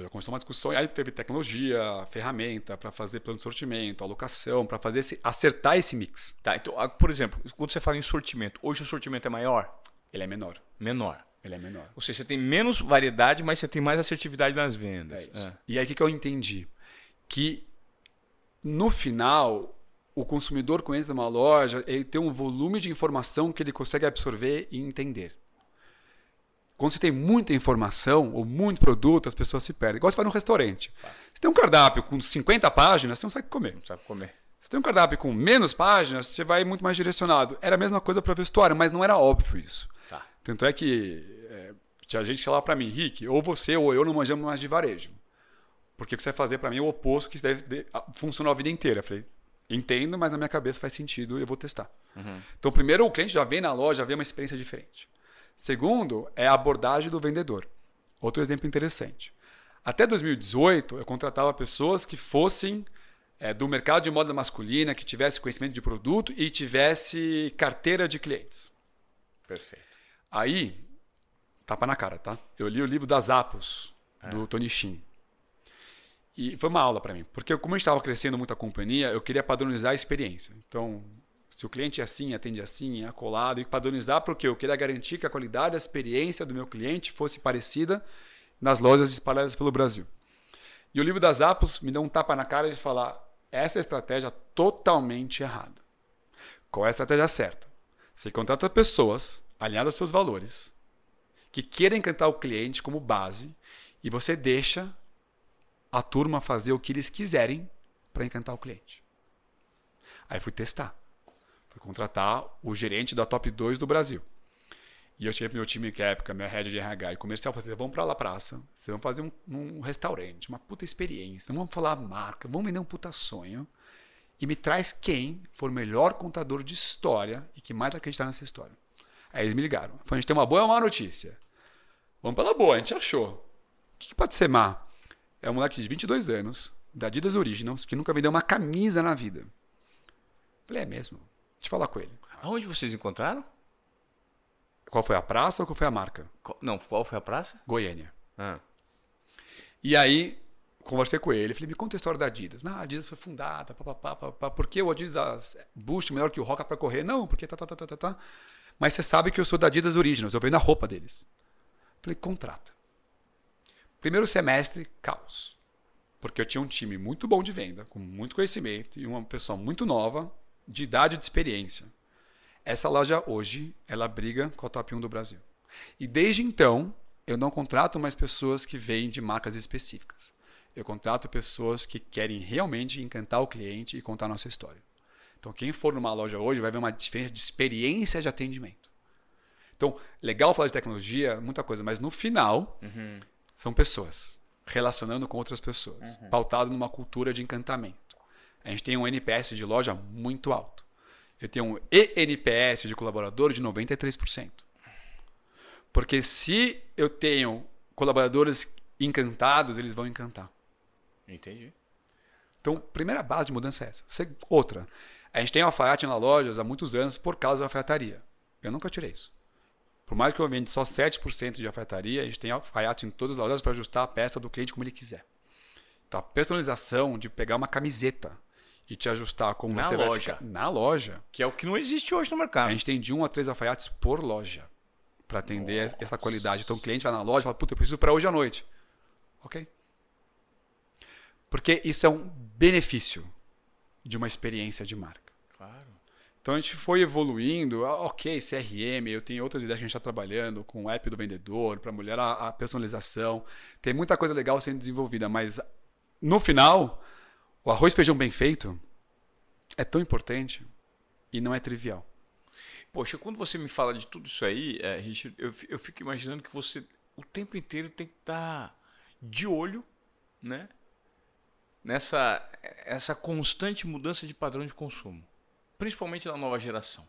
Então já começou uma discussão, aí teve tecnologia, ferramenta para fazer plano de sortimento, alocação, para fazer esse, acertar esse mix. Tá, então, por exemplo, quando você fala em sortimento, hoje o sortimento é maior? Ele é menor. Menor. Ele é menor. Ou seja, você tem menos variedade, mas você tem mais assertividade nas vendas. É é. E aí o que, que eu entendi? Que no final, o consumidor quando entra numa loja, ele tem um volume de informação que ele consegue absorver e entender. Quando você tem muita informação ou muito produto, as pessoas se perdem. Igual você vai num restaurante. Você tem um cardápio com 50 páginas, você não sabe comer. Não sabe comer. Você tem um cardápio com menos páginas, você vai muito mais direcionado. Era a mesma coisa para vestuário, mas não era óbvio isso. Tanto é que é, tinha gente que falava para mim, Rick, ou você ou eu não manjamos mais de varejo. Porque o que você vai fazer para mim é o oposto que deve de, funcionar a vida inteira. Eu falei, entendo, mas na minha cabeça faz sentido e eu vou testar. Uhum. Então, primeiro, o cliente já vem na loja, já vê uma experiência diferente. Segundo, é a abordagem do vendedor. Outro exemplo interessante. Até 2018, eu contratava pessoas que fossem é, do mercado de moda masculina, que tivesse conhecimento de produto e tivesse carteira de clientes. Perfeito. Aí, tapa na cara, tá? Eu li o livro das Apos, é. do Tony Shin. E foi uma aula para mim, porque como eu estava crescendo muito a companhia, eu queria padronizar a experiência. Então, se o cliente é assim, atende assim, é acolado, e padronizar porque eu queria garantir que a qualidade, a experiência do meu cliente fosse parecida nas lojas espalhadas pelo Brasil. E o livro das Apos me deu um tapa na cara de falar: essa é a estratégia totalmente errada. Qual é a estratégia certa? Você contrata pessoas alinhado aos seus valores, que queira encantar o cliente como base, e você deixa a turma fazer o que eles quiserem para encantar o cliente. Aí fui testar. Fui contratar o gerente da top 2 do Brasil. E eu cheguei pro meu time que é época, minha head de RH e comercial, falei, vamos pra lá praça, vocês vão fazer um, um restaurante, uma puta experiência, não vamos falar marca, vamos vender um puta sonho. E me traz quem for o melhor contador de história e que mais acreditar nessa história. Aí eles me ligaram. Falaram, a gente tem uma boa ou uma má notícia. Vamos pela boa, a gente achou. O que, que pode ser má? É um moleque de 22 anos, da Adidas Originals, que nunca vendeu uma camisa na vida. Falei, é mesmo. Eu falar com ele. Aonde vocês encontraram? Qual foi a praça ou qual foi a marca? Qual- Não, qual foi a praça? Goiânia. Ah. E aí, conversei com ele, falei, me conta a história da Adidas. Não, a Adidas foi fundada, papapá, papapá. Por que o Adidas Boost melhor que o Roca para correr? Não, porque tá, tá, tá, tá, tá, tá. Mas você sabe que eu sou da Adidas Originals, eu vendo a roupa deles. Falei, contrata. Primeiro semestre, caos. Porque eu tinha um time muito bom de venda, com muito conhecimento, e uma pessoa muito nova, de idade e de experiência. Essa loja hoje, ela briga com a top 1 do Brasil. E desde então, eu não contrato mais pessoas que vêm de marcas específicas. Eu contrato pessoas que querem realmente encantar o cliente e contar a nossa história. Então, quem for numa loja hoje vai ver uma diferença de experiência de atendimento. Então, legal falar de tecnologia, muita coisa, mas no final, são pessoas relacionando com outras pessoas, pautado numa cultura de encantamento. A gente tem um NPS de loja muito alto. Eu tenho um ENPS de colaborador de 93%. Porque se eu tenho colaboradores encantados, eles vão encantar. Entendi. Então, primeira base de mudança é essa. Outra, a gente tem alfaiate na lojas há muitos anos por causa da alfaiataria. Eu nunca tirei isso. Por mais que eu venda só 7% de alfaiataria, a gente tem alfaiate em todas as lojas para ajustar a peça do cliente como ele quiser. Então, a personalização de pegar uma camiseta e te ajustar como Na você vai loja. ficar na loja, Que é o que não existe hoje no a mercado. gente tem de um a três alfaiates por loja para atender essa qualidade. Então o cliente vai na loja e fala, puta, eu preciso para hoje à noite. Ok. Porque isso é um benefício de uma experiência de marca. Claro. Então a gente foi evoluindo, ah, ok, CRM, eu tenho outras ideias que a gente está trabalhando com o app do vendedor, para mulher a, a personalização. Tem muita coisa legal sendo desenvolvida, mas no final, o arroz feijão bem feito é tão importante e não é trivial. Poxa, quando você me fala de tudo isso aí, é, Richard, eu, eu fico imaginando que você o tempo inteiro tem que estar de olho, né? Nessa essa constante mudança de padrão de consumo, principalmente na nova geração.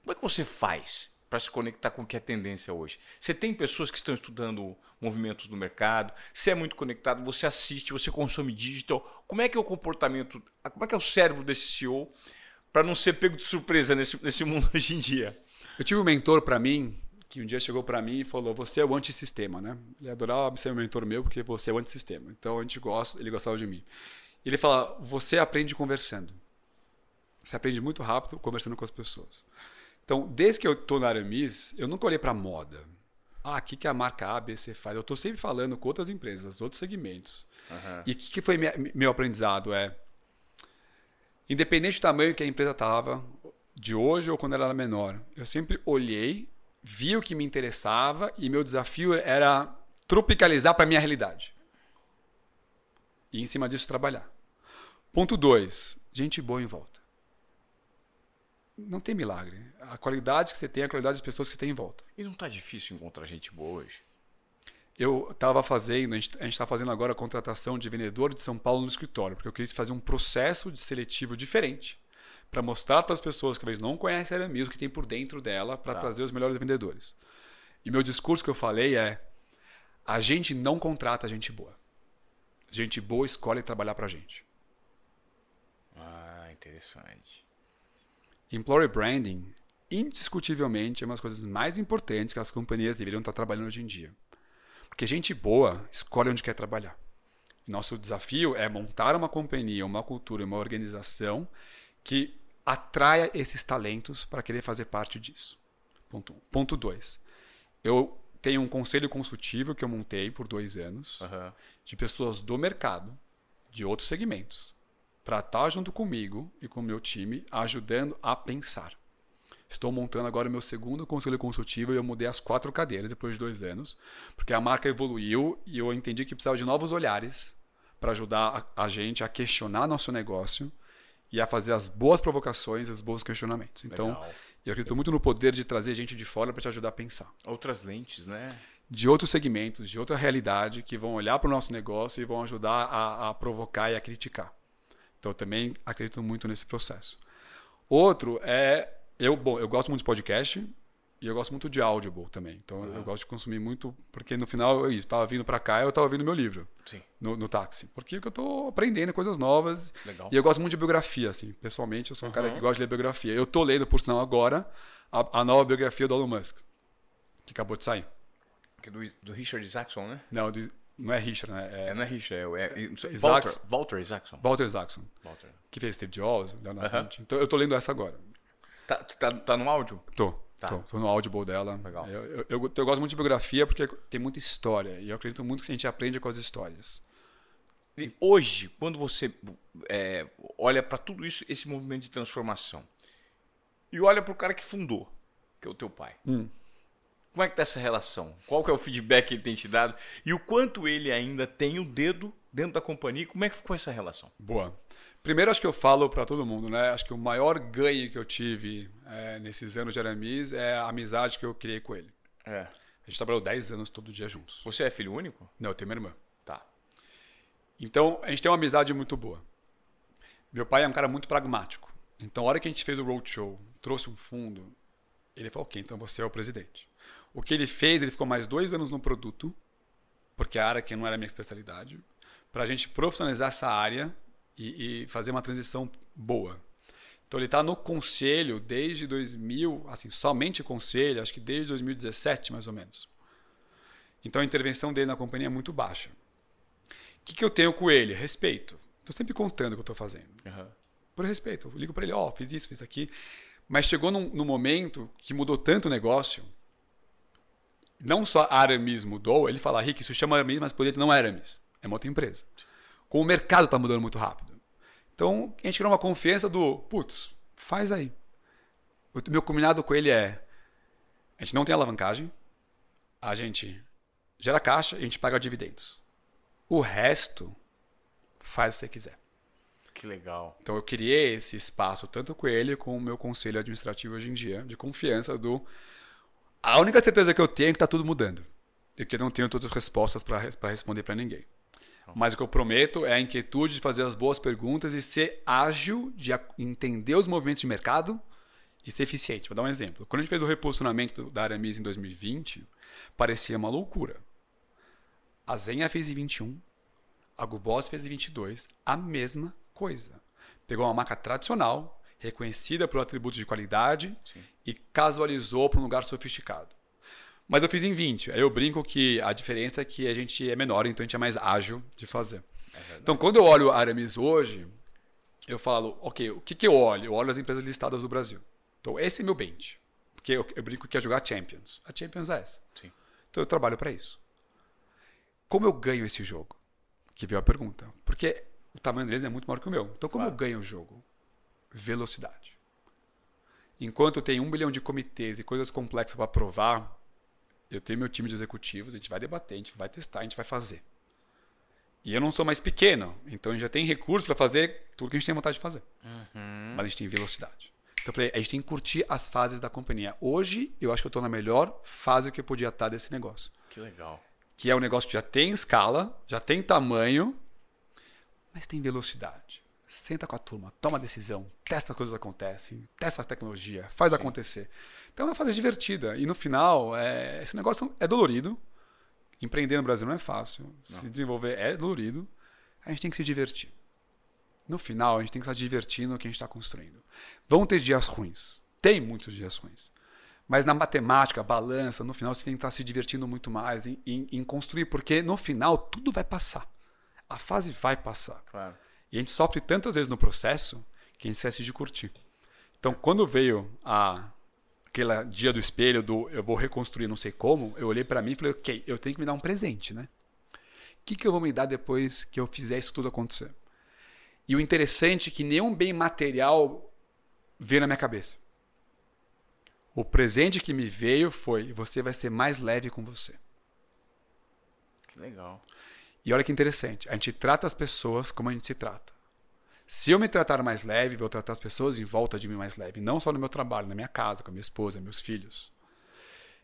Como é que você faz para se conectar com o que é tendência hoje? Você tem pessoas que estão estudando movimentos do mercado, você é muito conectado, você assiste, você consome digital. Como é que é o comportamento, como é que é o cérebro desse CEO para não ser pego de surpresa nesse, nesse mundo hoje em dia? Eu tive um mentor para mim que um dia chegou para mim e falou: "Você é o antissistema, né?" Ele adorava ser um mentor meu porque você é o antissistema. Então a gente gosta, ele gostava de mim. Ele fala: "Você aprende conversando. Você aprende muito rápido conversando com as pessoas." Então, desde que eu tô na Aramis, eu nunca olhei para moda. Ah, o que, que a marca A, B, C faz? Eu tô sempre falando com outras empresas, outros segmentos. E o que, que foi minha- meu aprendizado? É independente do tamanho que a empresa estava, de hoje ou quando ela era menor, eu sempre olhei, vi o que me interessava e meu desafio era tropicalizar para minha realidade. E em cima disso trabalhar. Ponto 2, gente boa em volta. Não tem milagre. A qualidade que você tem é a qualidade das pessoas que você tem em volta. E não tá difícil encontrar gente boa hoje? Eu estava fazendo, a gente está fazendo agora a contratação de vendedor de São Paulo no escritório, porque eu queria fazer um processo de seletivo diferente para mostrar para as pessoas que talvez não conhecem a Aramis o que tem por dentro dela para Tá. trazer os melhores vendedores. E meu discurso que eu falei é: a gente não contrata gente boa. Gente boa escolhe trabalhar para a gente. Ah, interessante. Employer branding, indiscutivelmente, é uma das coisas mais importantes que as companhias deveriam estar trabalhando hoje em dia. Porque gente boa escolhe onde quer trabalhar. Nosso desafio é montar uma companhia, uma cultura, uma organização que atraia esses talentos para querer fazer parte disso. Ponto um. Ponto dois. Eu tenho um conselho consultivo que eu montei por dois anos Aham. de pessoas do mercado, de outros segmentos, para estar junto comigo e com o meu time, ajudando a pensar. Estou montando agora o meu segundo conselho consultivo e eu mudei as quatro cadeiras depois de dois anos, porque a marca evoluiu e eu entendi que precisava de novos olhares para ajudar a, a gente a questionar nosso negócio e a fazer as boas provocações, os bons questionamentos. Então, Legal. Eu acredito muito no poder de trazer gente de fora para te ajudar a pensar. Outras lentes, né? De outros segmentos, de outra realidade, que vão olhar para o nosso negócio e vão ajudar a, a provocar e a criticar. Então, eu também acredito muito nesse processo. Outro é. Eu, bom, eu gosto muito de podcast e eu gosto muito de Audible também. Então, uhum. eu gosto de consumir muito, porque no final eu estava vindo para cá eu estava ouvindo meu livro Sim. No, no táxi. Porque eu estou aprendendo coisas novas. Legal. E eu gosto muito de biografia, assim. Pessoalmente, eu sou um uhum. cara que gosta de ler biografia. Eu estou lendo, por sinal, agora, a, a, nova biografia do Elon Musk, que acabou de sair. Que é do, do Richard Isaacson, né? Não, do, não é Richard, né? É, é não é Richard, é, é, é Walter, Walter Isaacson. Walter Isaacson. Walter. Que fez Steve Jobs, Leonardo uhum. Então, eu estou lendo essa agora. Tá, tá, tá no áudio? Tô. Tá. Tô, tô no Audible dela. Legal. Eu, eu, eu, eu, gosto muito de biografia porque tem muita história. E eu acredito muito que a gente aprende com as histórias. E hoje, quando você é, olha para tudo isso, esse movimento de transformação, e olha para o cara que fundou, que é o teu pai. Hum. Como é que tá essa relação? Qual que é o feedback que ele tem te dado? E o quanto ele ainda tem o dedo dentro da companhia? Como é que ficou essa relação? Boa. Primeiro, acho que eu falo para todo mundo, né? Acho que o maior ganho que eu tive é, nesses anos de Aramis é a amizade que eu criei com ele. É. A gente trabalhou 10 anos todo dia juntos. Você é filho único? Não, eu tenho minha irmã. Tá. Então, a gente tem uma amizade muito boa. Meu pai é um cara muito pragmático. Então, a hora que a gente fez o roadshow, trouxe um fundo, ele falou, ok, então você é o presidente. O que ele fez, ele ficou mais dois anos no produto, porque a área que não era a minha especialidade, para a gente profissionalizar essa área e, e fazer uma transição boa. Então ele está no conselho desde 2000, assim, somente conselho, acho que desde 2017 mais ou menos. Então a intervenção dele na companhia é muito baixa. O que, que eu tenho com ele? Respeito. Estou sempre contando o que eu estou fazendo. Uhum. Por respeito. Eu ligo para ele, ó, oh, fiz isso, fiz aqui. Mas chegou num, num, momento que mudou tanto o negócio. Não só Aramis mudou, ele fala, Rick, isso chama Aramis, mas por não é Aramis. É uma outra empresa com o mercado está mudando muito rápido. Então, a gente criou uma confiança do, putz, faz aí. O meu combinado com ele é, a gente não tem alavancagem, a gente gera caixa e a gente paga dividendos. O resto, faz se você quiser. Que legal. Então eu criei esse espaço tanto com ele como o meu conselho administrativo hoje em dia, de confiança do... A única certeza que eu tenho é que está tudo mudando. E que eu não tenho todas as respostas para responder para ninguém. Mas o que eu prometo é a inquietude de fazer as boas perguntas e ser ágil, de entender os movimentos de mercado e ser eficiente. Vou dar um exemplo. Quando a gente fez o reposicionamento da Aramis em 2020, parecia uma loucura. A Zenha fez em 21, a Gubos fez em 22, a mesma coisa. Pegou uma marca tradicional, reconhecida por atributos de qualidade Sim. e casualizou para um lugar sofisticado. Mas eu fiz em 20. Aí eu brinco que a diferença é que a gente é menor, então a gente é mais ágil de fazer. É então, quando eu olho a Aramis hoje, eu falo, ok, o que, que eu olho? Eu olho as empresas listadas do Brasil. Então, esse é meu bench. Porque eu, eu brinco que é jogar Champions. A Champions é essa. Sim. Então, eu trabalho para isso. Como eu ganho esse jogo? Que veio a pergunta. Porque o tamanho deles é muito maior que o meu. Então, como claro. eu ganho o jogo? Velocidade. Enquanto tem um bilhão de comitês e coisas complexas para provar, eu tenho meu time de executivos, a gente vai debater, a gente vai testar, a gente vai fazer. E eu não sou mais pequeno, então a gente já tem recursos para fazer tudo que a gente tem vontade de fazer. Uhum. Mas a gente tem velocidade. Então eu falei, a gente tem que curtir as fases da companhia. Hoje, eu acho que eu estou na melhor fase que eu podia estar desse negócio. Que legal. Que é um negócio que já tem escala, já tem tamanho, mas tem velocidade. Senta com a turma, toma decisão, testa as coisas acontecem, testa a tecnologia, faz Sim. acontecer. Então é uma fase divertida. E no final, é, esse negócio é dolorido. Empreender no Brasil não é fácil. Não. Se desenvolver é dolorido. A gente tem que se divertir. No final, a gente tem que estar divertindo o que a gente está construindo. Vão ter dias ruins. Tem muitos dias ruins. Mas na matemática, balança, no final você tem que estar se divertindo muito mais em, em, em construir, porque no final tudo vai passar. A fase vai passar. Claro. E a gente sofre tantas vezes no processo que a gente esquece de curtir. Então, quando veio a aquele dia do espelho do eu vou reconstruir não sei como, eu olhei para mim e falei, ok, eu tenho que me dar um presente, né? O que, que eu vou me dar depois que eu fizer isso tudo acontecer? E o interessante é que nenhum bem material veio na minha cabeça. O presente que me veio foi: você vai ser mais leve com você. Que legal. E olha que interessante, a gente trata as pessoas como a gente se trata. Se eu me tratar mais leve, vou tratar as pessoas em volta de mim mais leve, não só no meu trabalho, na minha casa, com a minha esposa, meus filhos.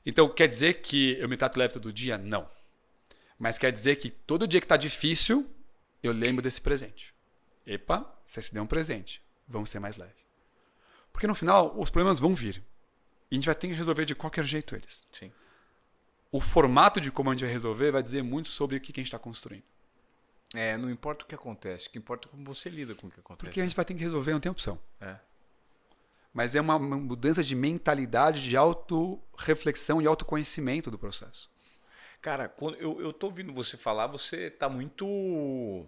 Então, quer dizer que eu me trato leve todo dia? Não. Mas quer dizer que todo dia que está difícil, eu lembro desse presente. Epa, você se deu um presente. Vamos ser mais leve. Porque no final, os problemas vão vir. E a gente vai ter que resolver de qualquer jeito eles. Sim. O formato de como a gente vai resolver vai dizer muito sobre o que a gente está construindo. É, não importa o que acontece, o que importa é como você lida com o que acontece. Porque a gente vai ter que resolver, não tem opção. É. Mas é uma uma mudança de mentalidade, de auto-reflexão e autoconhecimento do processo. Cara, quando eu, eu tô ouvindo você falar, você tá muito.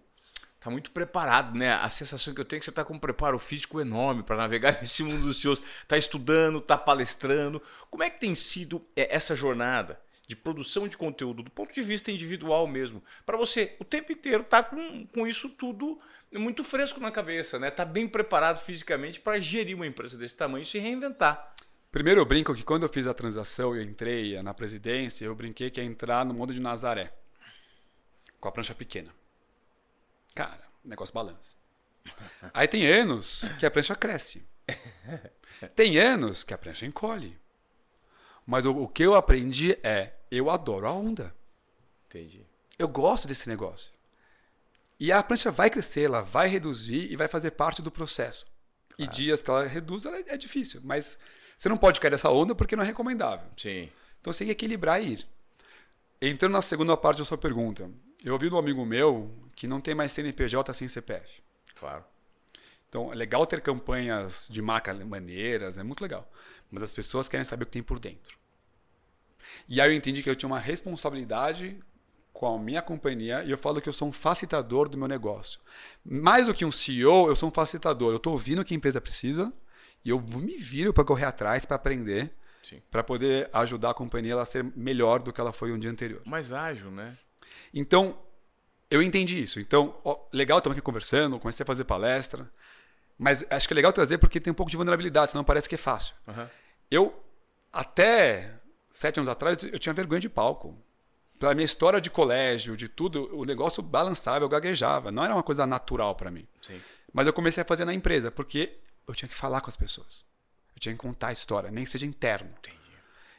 Tá muito preparado, né? A sensação que eu tenho é que você tá com um preparo físico enorme para navegar nesse mundo dos seus. Tá estudando, tá palestrando. Como é que tem sido é, essa jornada de produção de conteúdo, do ponto de vista individual mesmo? Para você, o tempo inteiro tá com, com isso tudo muito fresco na cabeça, né? Tá bem preparado fisicamente para gerir uma empresa desse tamanho e se reinventar. Primeiro, eu brinco que quando eu fiz a transação e entrei na presidência, eu brinquei que ia entrar no mundo de Nazaré. Com a prancha pequena. Cara, negócio balança. Aí tem anos que a prancha cresce. Tem anos que a prancha encolhe. Mas o, o que eu aprendi é: eu adoro a onda. Entendi. Eu gosto desse negócio. E a prancha vai crescer, ela vai reduzir e vai fazer parte do processo. E dias que ela reduz, ela é difícil. Mas você não pode cair nessa onda porque não é recomendável. Sim. Então você tem que equilibrar e ir. Entrando na segunda parte da sua pergunta, eu ouvi de um amigo meu que não tem mais CNPJ sem CPF. Claro. Então é legal ter campanhas de marca maneiras, é muito legal. Mas as pessoas querem saber o que tem por dentro. E aí eu entendi que eu tinha uma responsabilidade com a minha companhia e eu falo que eu sou um facilitador do meu negócio. Mais do que um CEO, eu sou um facilitador. Eu estou ouvindo o que a empresa precisa e eu me viro para correr atrás, para aprender, para poder ajudar a companhia a ser melhor do que ela foi um dia anterior. Mais ágil, né? Então, eu entendi isso. Então, ó, legal estamos aqui conversando, comecei a fazer palestra, mas acho que é legal trazer porque tem um pouco de vulnerabilidade, senão parece que é fácil. Aham. Eu, até sete anos atrás, eu tinha vergonha de palco. Pela minha história de colégio, de tudo, o negócio balançava, eu gaguejava. Não era uma coisa natural para mim. Sim. Mas eu comecei a fazer na empresa, porque eu tinha que falar com as pessoas. Eu tinha que contar a história, nem que seja interno. Entendi.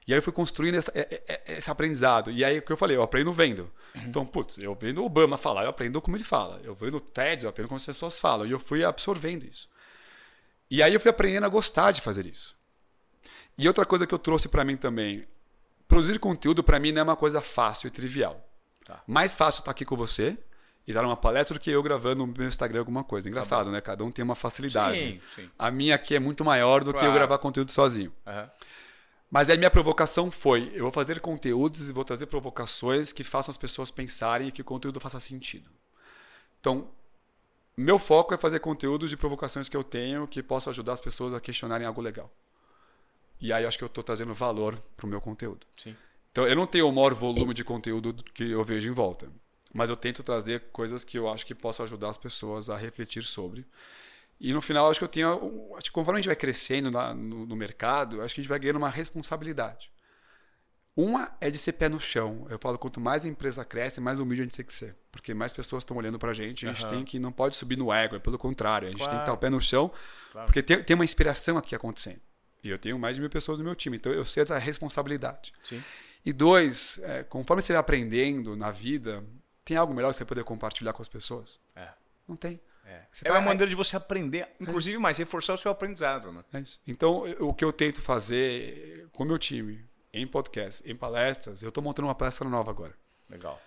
E aí eu fui construindo essa- é- é- é- esse aprendizado. E aí o que eu falei, eu aprendo vendo. Então, putz, eu vendo o Obama falar, eu aprendo como ele fala. Eu vendo o TED, eu aprendo como as pessoas falam. E eu fui absorvendo isso. E aí eu fui aprendendo a gostar de fazer isso. E outra coisa que eu trouxe para mim também, produzir conteúdo para mim não é uma coisa fácil e trivial. Tá. Mais fácil estar aqui com você e dar uma palestra do que eu gravando no meu Instagram alguma coisa. Engraçado, né? Cada um tem uma facilidade. Sim, sim. A minha aqui é muito maior do que eu Claro. gravar conteúdo sozinho. Aham. Mas aí minha provocação foi: eu vou fazer conteúdos e vou trazer provocações que façam as pessoas pensarem e que o conteúdo faça sentido. Então, meu foco é fazer conteúdos de provocações que eu tenho que possam ajudar as pessoas a questionarem algo legal. E aí eu acho que eu estou trazendo valor para o meu conteúdo. Sim. Então, eu não tenho o maior volume de conteúdo do que eu vejo em volta. Mas eu tento trazer coisas que eu acho que possam ajudar as pessoas a refletir sobre. E no final, acho que eu tenho. Acho que conforme a gente vai crescendo na- no, no mercado, acho que a gente vai ganhando uma responsabilidade. Uma é de ser pé no chão. Eu falo, quanto mais a empresa cresce, mais humilde a gente tem que ser. Porque mais pessoas estão olhando pra gente. A gente Aham. tem que não pode subir no ego, é pelo contrário. A gente tem que Claro. estar o pé no chão, Claro. porque tem, tem uma inspiração aqui acontecendo. E eu tenho mais de mil pessoas no meu time, então eu sei essa responsabilidade. Sim. E dois, é, conforme você vai aprendendo na vida, tem algo melhor que você poder compartilhar com as pessoas? É. Não tem. É, Você é tá- uma maneira de você aprender, inclusive mais, reforçar o seu aprendizado, né? É isso. Então, eu- o que eu tento fazer com o meu time, em podcast, em palestras, eu estou montando uma palestra nova agora. Legal.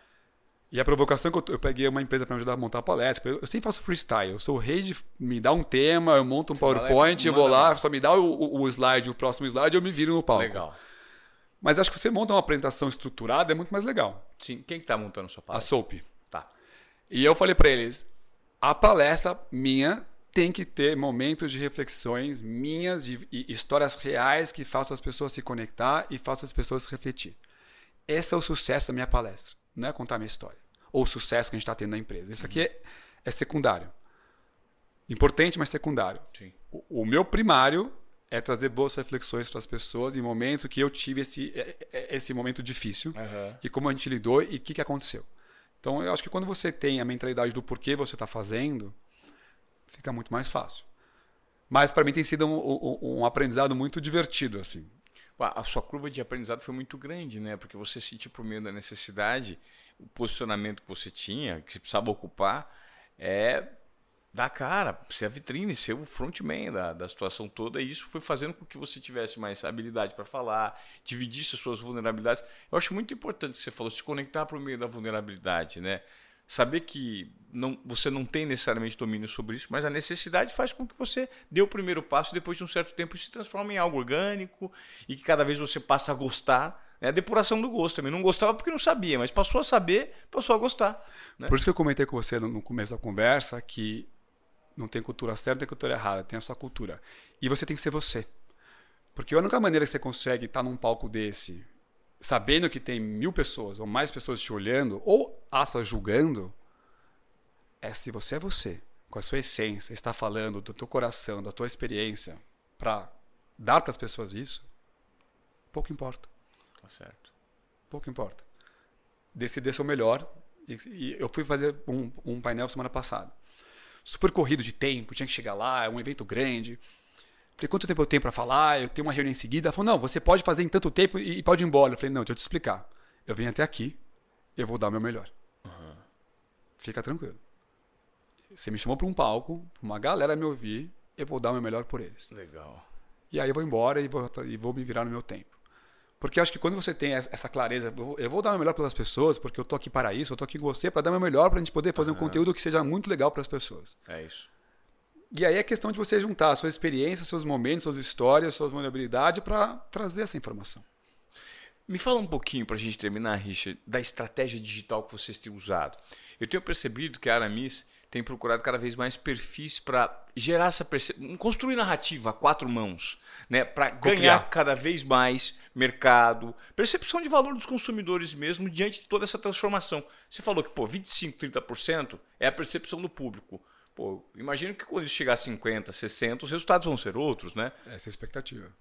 E a provocação que eu, eu peguei uma empresa para me ajudar a montar a palestra. Eu, eu sempre faço freestyle. Eu sou o rei de me dar um tema, eu monto um e PowerPoint, eu vou lá, só me dá o, o- o slide, o próximo slide, eu me viro no palco. Legal. Mas acho que você monta uma apresentação estruturada é muito mais legal. Sim. Quem que tá montando sua A palestra? SOAP. Tá. E eu falei para eles: a palestra minha tem que ter momentos de reflexões minhas de, e histórias reais que façam as pessoas se conectar e façam as pessoas refletir. Esse é o sucesso da minha palestra. Não é contar minha história. Ou o sucesso que a gente está tendo na empresa. Isso aqui é, é secundário. Importante, mas secundário. Sim. O, o meu primário é trazer boas reflexões para as pessoas em momentos que eu tive esse, é- é- esse momento difícil Aham. e como a gente lidou e o que, que aconteceu. Então, eu acho que quando você tem a mentalidade do porquê você está fazendo, fica muito mais fácil. Mas para mim tem sido um, um, um, aprendizado muito divertido, assim. A sua curva de aprendizado foi muito grande, né? Porque você sentiu por meio da necessidade, o posicionamento que você tinha, que você precisava ocupar, é dar cara, ser a vitrine, ser o frontman da, da situação toda, e isso foi fazendo com que você tivesse mais habilidade para falar, dividisse as suas vulnerabilidades. Eu acho muito importante que você falou, se conectar por meio da vulnerabilidade, né? Saber que não, você não tem necessariamente domínio sobre isso, mas a necessidade faz com que você dê o primeiro passo e depois de um certo tempo isso se transforma em algo orgânico e que cada vez você passa a gostar. É a depuração do gosto também. Não gostava porque não sabia, mas passou a saber, passou a gostar. Né? Por isso que eu comentei com você no começo da conversa que não tem cultura certa, não tem cultura errada, tem a sua cultura. E você tem que ser você. Porque a única maneira que você consegue estar num palco desse, sabendo que tem mil pessoas ou mais pessoas te olhando, ou aspas, julgando, é se você é você, com a sua essência, está falando do teu coração, da tua experiência, para dar para as pessoas isso, pouco importa. Tá certo. Pouco importa. Decidir ser o melhor. E, e eu fui fazer um, um painel semana passada super corrido de tempo, tinha que chegar lá, é um evento grande. Falei, quanto tempo eu tenho para falar? Eu tenho uma reunião em seguida. Ela falou, não, você pode fazer em tanto tempo e pode ir embora. Eu falei, não, deixa eu te explicar. Eu venho até aqui, eu vou dar o meu melhor. Uhum. Fica tranquilo. Você me chamou para um palco, uma galera me ouvir, eu vou dar o meu melhor por eles. Legal. E aí eu vou embora e vou, e vou me virar no meu tempo. Porque acho que quando você tem essa clareza, eu vou dar o meu melhor para as pessoas, porque eu tô aqui para isso, eu tô aqui com você para dar o meu melhor para a gente poder fazer uhum. um conteúdo que seja muito legal para as pessoas. É isso. E aí é questão de você juntar a sua experiência, seus momentos, suas histórias, suas vulnerabilidades para trazer essa informação. Me fala um pouquinho para a gente terminar, Richard, da estratégia digital que vocês têm usado. Eu tenho percebido que a Aramis tem procurado cada vez mais perfis para gerar essa percepção, construir narrativa a quatro mãos, né, para ganhar cada vez mais mercado, percepção de valor dos consumidores mesmo diante de toda essa transformação. Você falou que, pô, 25, 30% é a percepção do público. Pô, imagino que quando isso chegar a 50, 60, os resultados vão ser outros, né? Essa é a expectativa.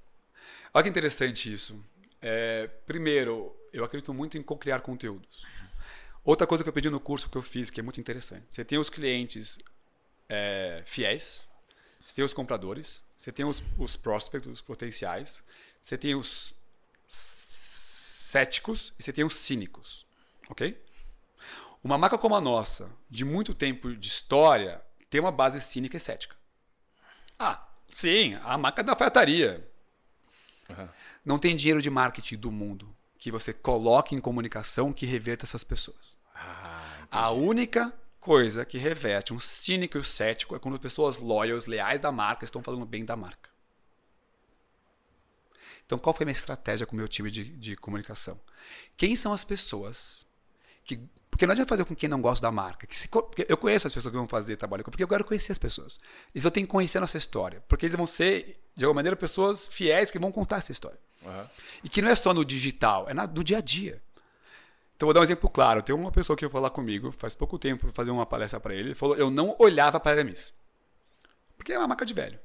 Olha que interessante isso. É, primeiro, eu acredito muito em co-criar conteúdos. Outra coisa que eu pedi no curso que eu fiz, que é muito interessante. Você tem os clientes é, fiéis, você tem os compradores, você tem os, os prospects, os potenciais, você tem os céticos e você tem os cínicos. Ok? Uma marca como a nossa, de muito tempo de história, tem uma base cínica e cética. Ah, sim, a marca da alfaiataria. Uhum. Não tem dinheiro de marketing do mundo que você coloque em comunicação que reverta essas pessoas. Ah, a única coisa que reverte um cínico e um cético é quando pessoas loyals, leais da marca, estão falando bem da marca. Então, qual foi a minha estratégia com o meu time de, de comunicação? Quem são as pessoas que. Porque não adianta fazer com quem não gosta da marca. Que se, eu conheço as pessoas que vão fazer trabalho porque eu quero conhecer as pessoas. Eles vão ter que conhecer a nossa história. Porque eles vão ser, de alguma maneira, pessoas fiéis que vão contar essa história. Uhum. E que não é só no digital, é na, no dia a dia. Então, vou dar um exemplo claro. Tem uma pessoa que veio falar comigo faz pouco tempo, fazer uma palestra para ele. Ele falou: Eu não olhava para a Aramis. Porque é uma marca de velho.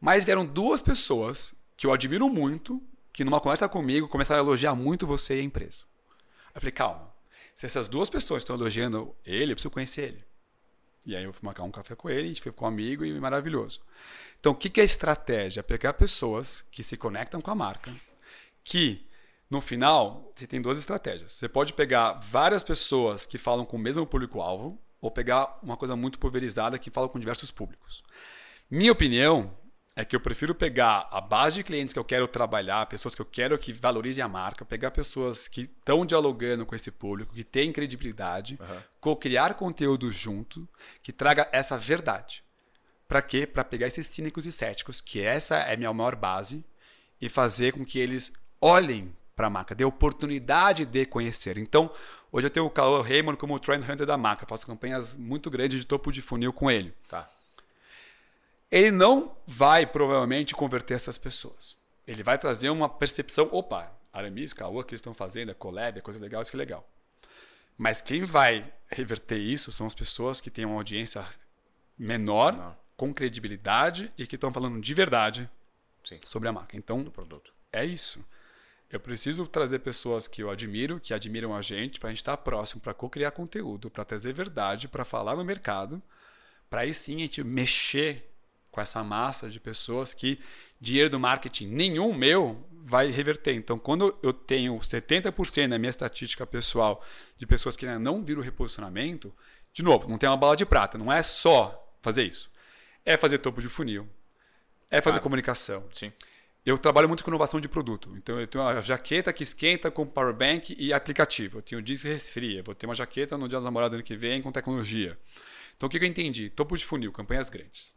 Mas vieram duas pessoas que eu admiro muito, que numa conversa comigo começaram a elogiar muito você e a empresa. Eu falei: Calma. Se essas duas pessoas estão elogiando ele, eu preciso conhecer ele. E aí eu fui marcar um café com ele, a gente ficou amigo e maravilhoso. Então, o que é estratégia? Pegar pessoas que se conectam com a marca, que no final, você tem duas estratégias. Você pode pegar várias pessoas que falam com o mesmo público-alvo, ou pegar uma coisa muito pulverizada que fala com diversos públicos. Minha opinião é que eu prefiro pegar a base de clientes que eu quero trabalhar, pessoas que eu quero que valorizem a marca, pegar pessoas que estão dialogando com esse público, que têm credibilidade, uhum. co-criar conteúdo junto, que traga essa verdade. Para quê? Para pegar esses cínicos e céticos, que essa é a minha maior base, e fazer com que eles olhem para a marca, dê oportunidade de conhecer. Então, hoje eu tenho o Carl Raymond como trend hunter da marca, faço campanhas muito grandes de topo de funil com ele. Tá. Ele não vai provavelmente converter essas pessoas. Ele vai trazer uma percepção, opa, Aramis, Caoa, que eles estão fazendo, é collab, é coisa legal, isso que é legal. Mas quem vai reverter isso são as pessoas que têm uma audiência menor, não. com credibilidade e que estão falando de verdade Sim. sobre a marca. Então, do produto. É isso. Eu preciso trazer pessoas que eu admiro, que admiram a gente, para a gente estar tá próximo, para co-criar conteúdo, para trazer verdade, para falar no mercado, Para aí sim a gente mexer com essa massa de pessoas que dinheiro do marketing nenhum meu vai reverter. Então, quando eu tenho 70% da minha estatística pessoal de pessoas que não viram reposicionamento, de novo, não tem uma bala de prata, não é só fazer isso. É fazer topo de funil, é fazer claro. comunicação. Sim. Eu trabalho muito com inovação de produto. Então, eu tenho uma jaqueta que esquenta com power bank e aplicativo. Eu tenho um disco que resfria. Vou ter uma jaqueta no dia dos namorados ano que vem com tecnologia. Então, o que eu entendi? Topo de funil, campanhas grandes.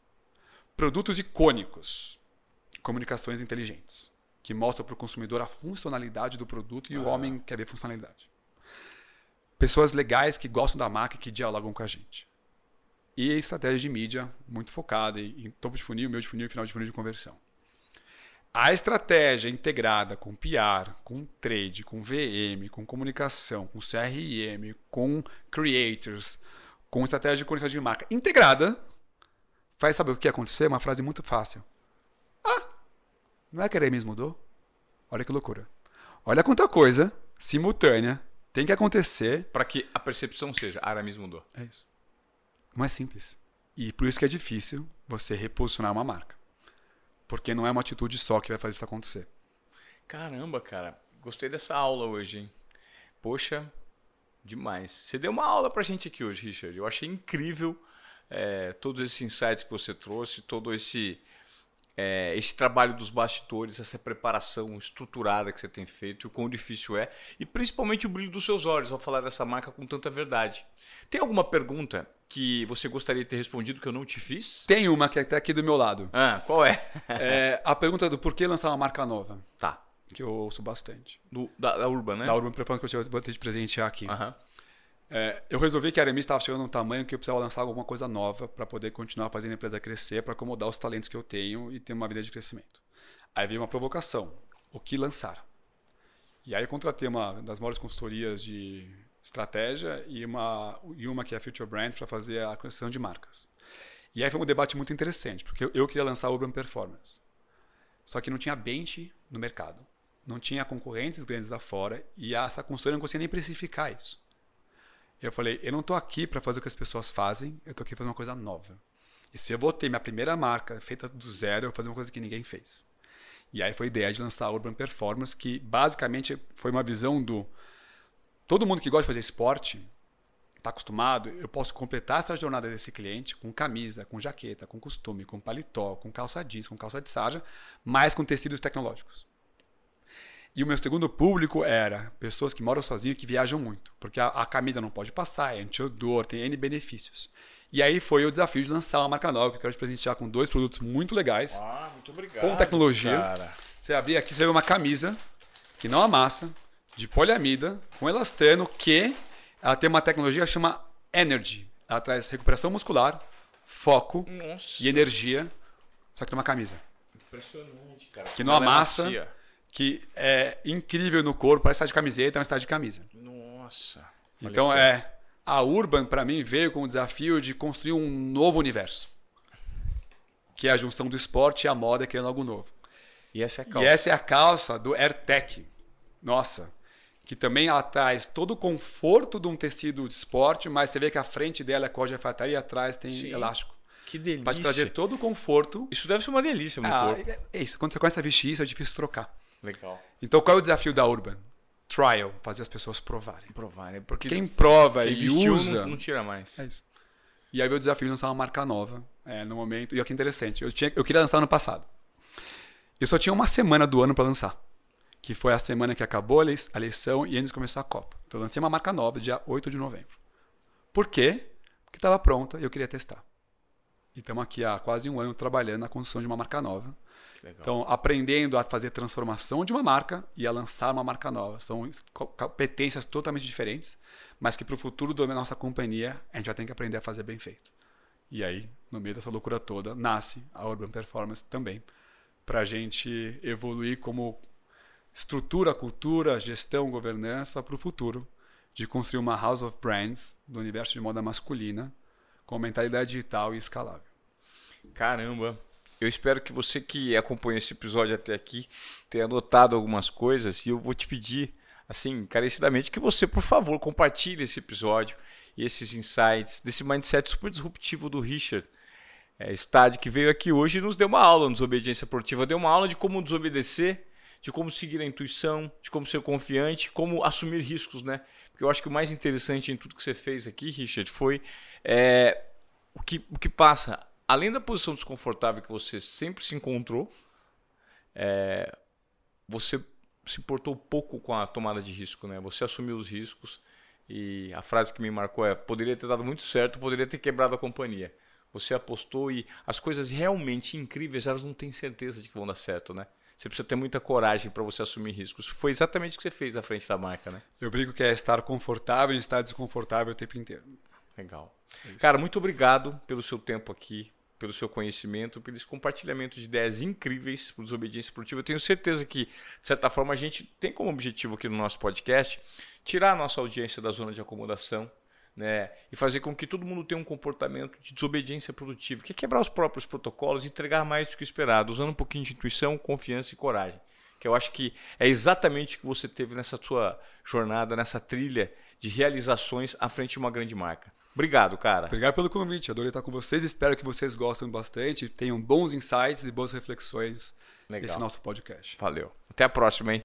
Produtos icônicos, comunicações inteligentes, que mostram para o consumidor a funcionalidade do produto e ah. o homem quer ver funcionalidade. Pessoas legais que gostam da marca e que dialogam com a gente. E estratégia de mídia muito focada em topo de funil, meio de funil e final de funil de conversão. A estratégia integrada com PR, com trade, com VM, com comunicação, com CRM, com creators, com estratégia de comunicação de marca integrada, faz saber o que ia acontecer? Uma frase muito fácil. Ah, não é que a Aramis mudou? Olha que loucura. Olha quanta coisa simultânea tem que acontecer. Para que a percepção seja, Aramis mudou. É isso. Não é simples. E por isso que é difícil você reposicionar uma marca. Porque não é uma atitude só que vai fazer isso acontecer. Caramba, cara. Gostei dessa aula hoje, hein? Poxa, demais. Você deu uma aula pra gente aqui hoje, Richard. Eu achei incrível é, todos esses insights que você trouxe, todo esse, é, esse trabalho dos bastidores, essa preparação estruturada que você tem feito, o quão difícil é, e principalmente o brilho dos seus olhos ao falar dessa marca com tanta verdade. Tem alguma pergunta que você gostaria de ter respondido que eu não te fiz? Tem uma que é até aqui do meu lado. Ah, qual é? é a pergunta do por que lançar uma marca nova. Tá. Que eu ouço bastante. Do, da, da Urban, né? Da Urban Performance que eu vou ter de presentear aqui. Uhum. É, eu resolvi que a Aramis estava chegando num tamanho que eu precisava lançar alguma coisa nova para poder continuar fazendo a empresa crescer, para acomodar os talentos que eu tenho e ter uma vida de crescimento. Aí veio uma provocação: o que lançar? E aí eu contratei uma das maiores consultorias de estratégia e uma, e uma que é a Future Brands para fazer a construção de marcas. E aí foi um debate muito interessante, porque eu, queria lançar a Urban Performance. Só que não tinha bench no mercado. Não tinha concorrentes grandes lá fora e essa consultoria não conseguia nem precificar isso. Eu falei, eu não estou aqui para fazer o que as pessoas fazem, eu estou aqui para fazer uma coisa nova. E se eu vou ter minha primeira marca feita do zero, eu vou fazer uma coisa que ninguém fez. E aí foi a ideia de lançar a Urban Performance, que basicamente foi uma visão do todo mundo que gosta de fazer esporte está acostumado, eu posso completar essa jornada desse cliente com camisa, com jaqueta, com costume, com paletó, com calça jeans, com calça de sarja, mas com tecidos tecnológicos. E o meu segundo público era pessoas que moram sozinhos e que viajam muito, porque a, a camisa não pode passar, é anti-odor, tem N benefícios. E aí foi o desafio de lançar uma marca nova, que eu quero te presentear com dois produtos muito legais. Ah, muito obrigado. Com tecnologia. Cara. Você abrir aqui, você vê uma camisa que não amassa, de poliamida com elastano que ela tem uma tecnologia que chama Energy. Ela traz recuperação muscular, foco Nossa. e energia, só que tem uma camisa. Impressionante, cara. Que não ela é amassa, é que é incrível no corpo, parece estar de camiseta, mas está de camisa. Nossa. Então é a Urban para mim veio com o desafio de construir um novo universo. Que é a junção do esporte e a moda criando algo novo. E essa é a calça. E essa é a calça do AirTech. Nossa, que também ela traz todo o conforto de um tecido de esporte, mas você vê que a frente dela é código de alfaiataria e atrás tem Sim. elástico. Que delícia. Para te trazer todo o conforto. Isso deve ser uma delícia no ah, corpo. É isso. Quando você começa a vestir isso, é difícil trocar. Legal. Então, qual é o desafio da Urban? Trial, fazer as pessoas provarem. Provarem. Porque quem prova e usa... Não, não, tira mais. É isso. E aí o desafio de lançar uma marca nova é, no momento. E olha que interessante. Eu, tinha, eu queria lançar no passado. Eu só tinha uma semana do ano para lançar que foi a semana que acabou a eleição e antes de começar a Copa. Então eu lancei uma marca nova dia 8 de novembro. Por quê? Porque estava pronta e eu queria testar. E estamos aqui há quase um ano trabalhando na construção de uma marca nova. Então, aprendendo a fazer transformação de uma marca e a lançar uma marca nova. São competências totalmente diferentes, mas que para o futuro da nossa companhia a gente vai ter que aprender a fazer bem feito. E aí, no meio dessa loucura toda, nasce a Urban Performance também, para a gente evoluir como estrutura, cultura, gestão, governança para o futuro, de construir uma house of brands do universo de moda masculina com mentalidade digital e escalável. Caramba! Eu espero que você que acompanha esse episódio até aqui tenha anotado algumas coisas e eu vou te pedir, assim, encarecidamente, que você, por favor, compartilhe esse episódio e esses insights, desse mindset super disruptivo do Richard é, Stade, que veio aqui hoje e nos deu uma aula no Desobediência Produtiva. Deu uma aula de como desobedecer, de como seguir a intuição, de como ser confiante, como assumir riscos, né? Porque eu acho que o mais interessante em tudo que você fez aqui, Richard, foi é, o, que, o que passa, além da posição desconfortável que você sempre se encontrou, é, você se importou pouco com a tomada de risco, né? Você assumiu os riscos e a frase que me marcou é: poderia ter dado muito certo, poderia ter quebrado a companhia. Você apostou e as coisas realmente incríveis, elas não têm certeza de que vão dar certo, né? Você precisa ter muita coragem para você assumir riscos. Foi exatamente o que você fez à frente da marca, né? Eu brinco que é estar confortável e estar desconfortável o tempo inteiro. Legal. É Cara, muito obrigado pelo seu tempo aqui, pelo seu conhecimento, pelo esse compartilhamento de ideias incríveis para desobediência produtiva. Eu tenho certeza que, de certa forma, a gente tem como objetivo aqui no nosso podcast tirar a nossa audiência da zona de acomodação né? e fazer com que todo mundo tenha um comportamento de desobediência produtiva, que é quebrar os próprios protocolos e entregar mais do que esperado, usando um pouquinho de intuição, confiança e coragem. Que eu acho que é exatamente o que você teve nessa sua jornada, nessa trilha de realizações à frente de uma grande marca. Obrigado, cara. Obrigado pelo convite. Adorei estar com vocês. Espero que vocês gostem bastante, tenham bons insights e boas reflexões Legal. nesse nosso podcast. Valeu. Até a próxima, hein?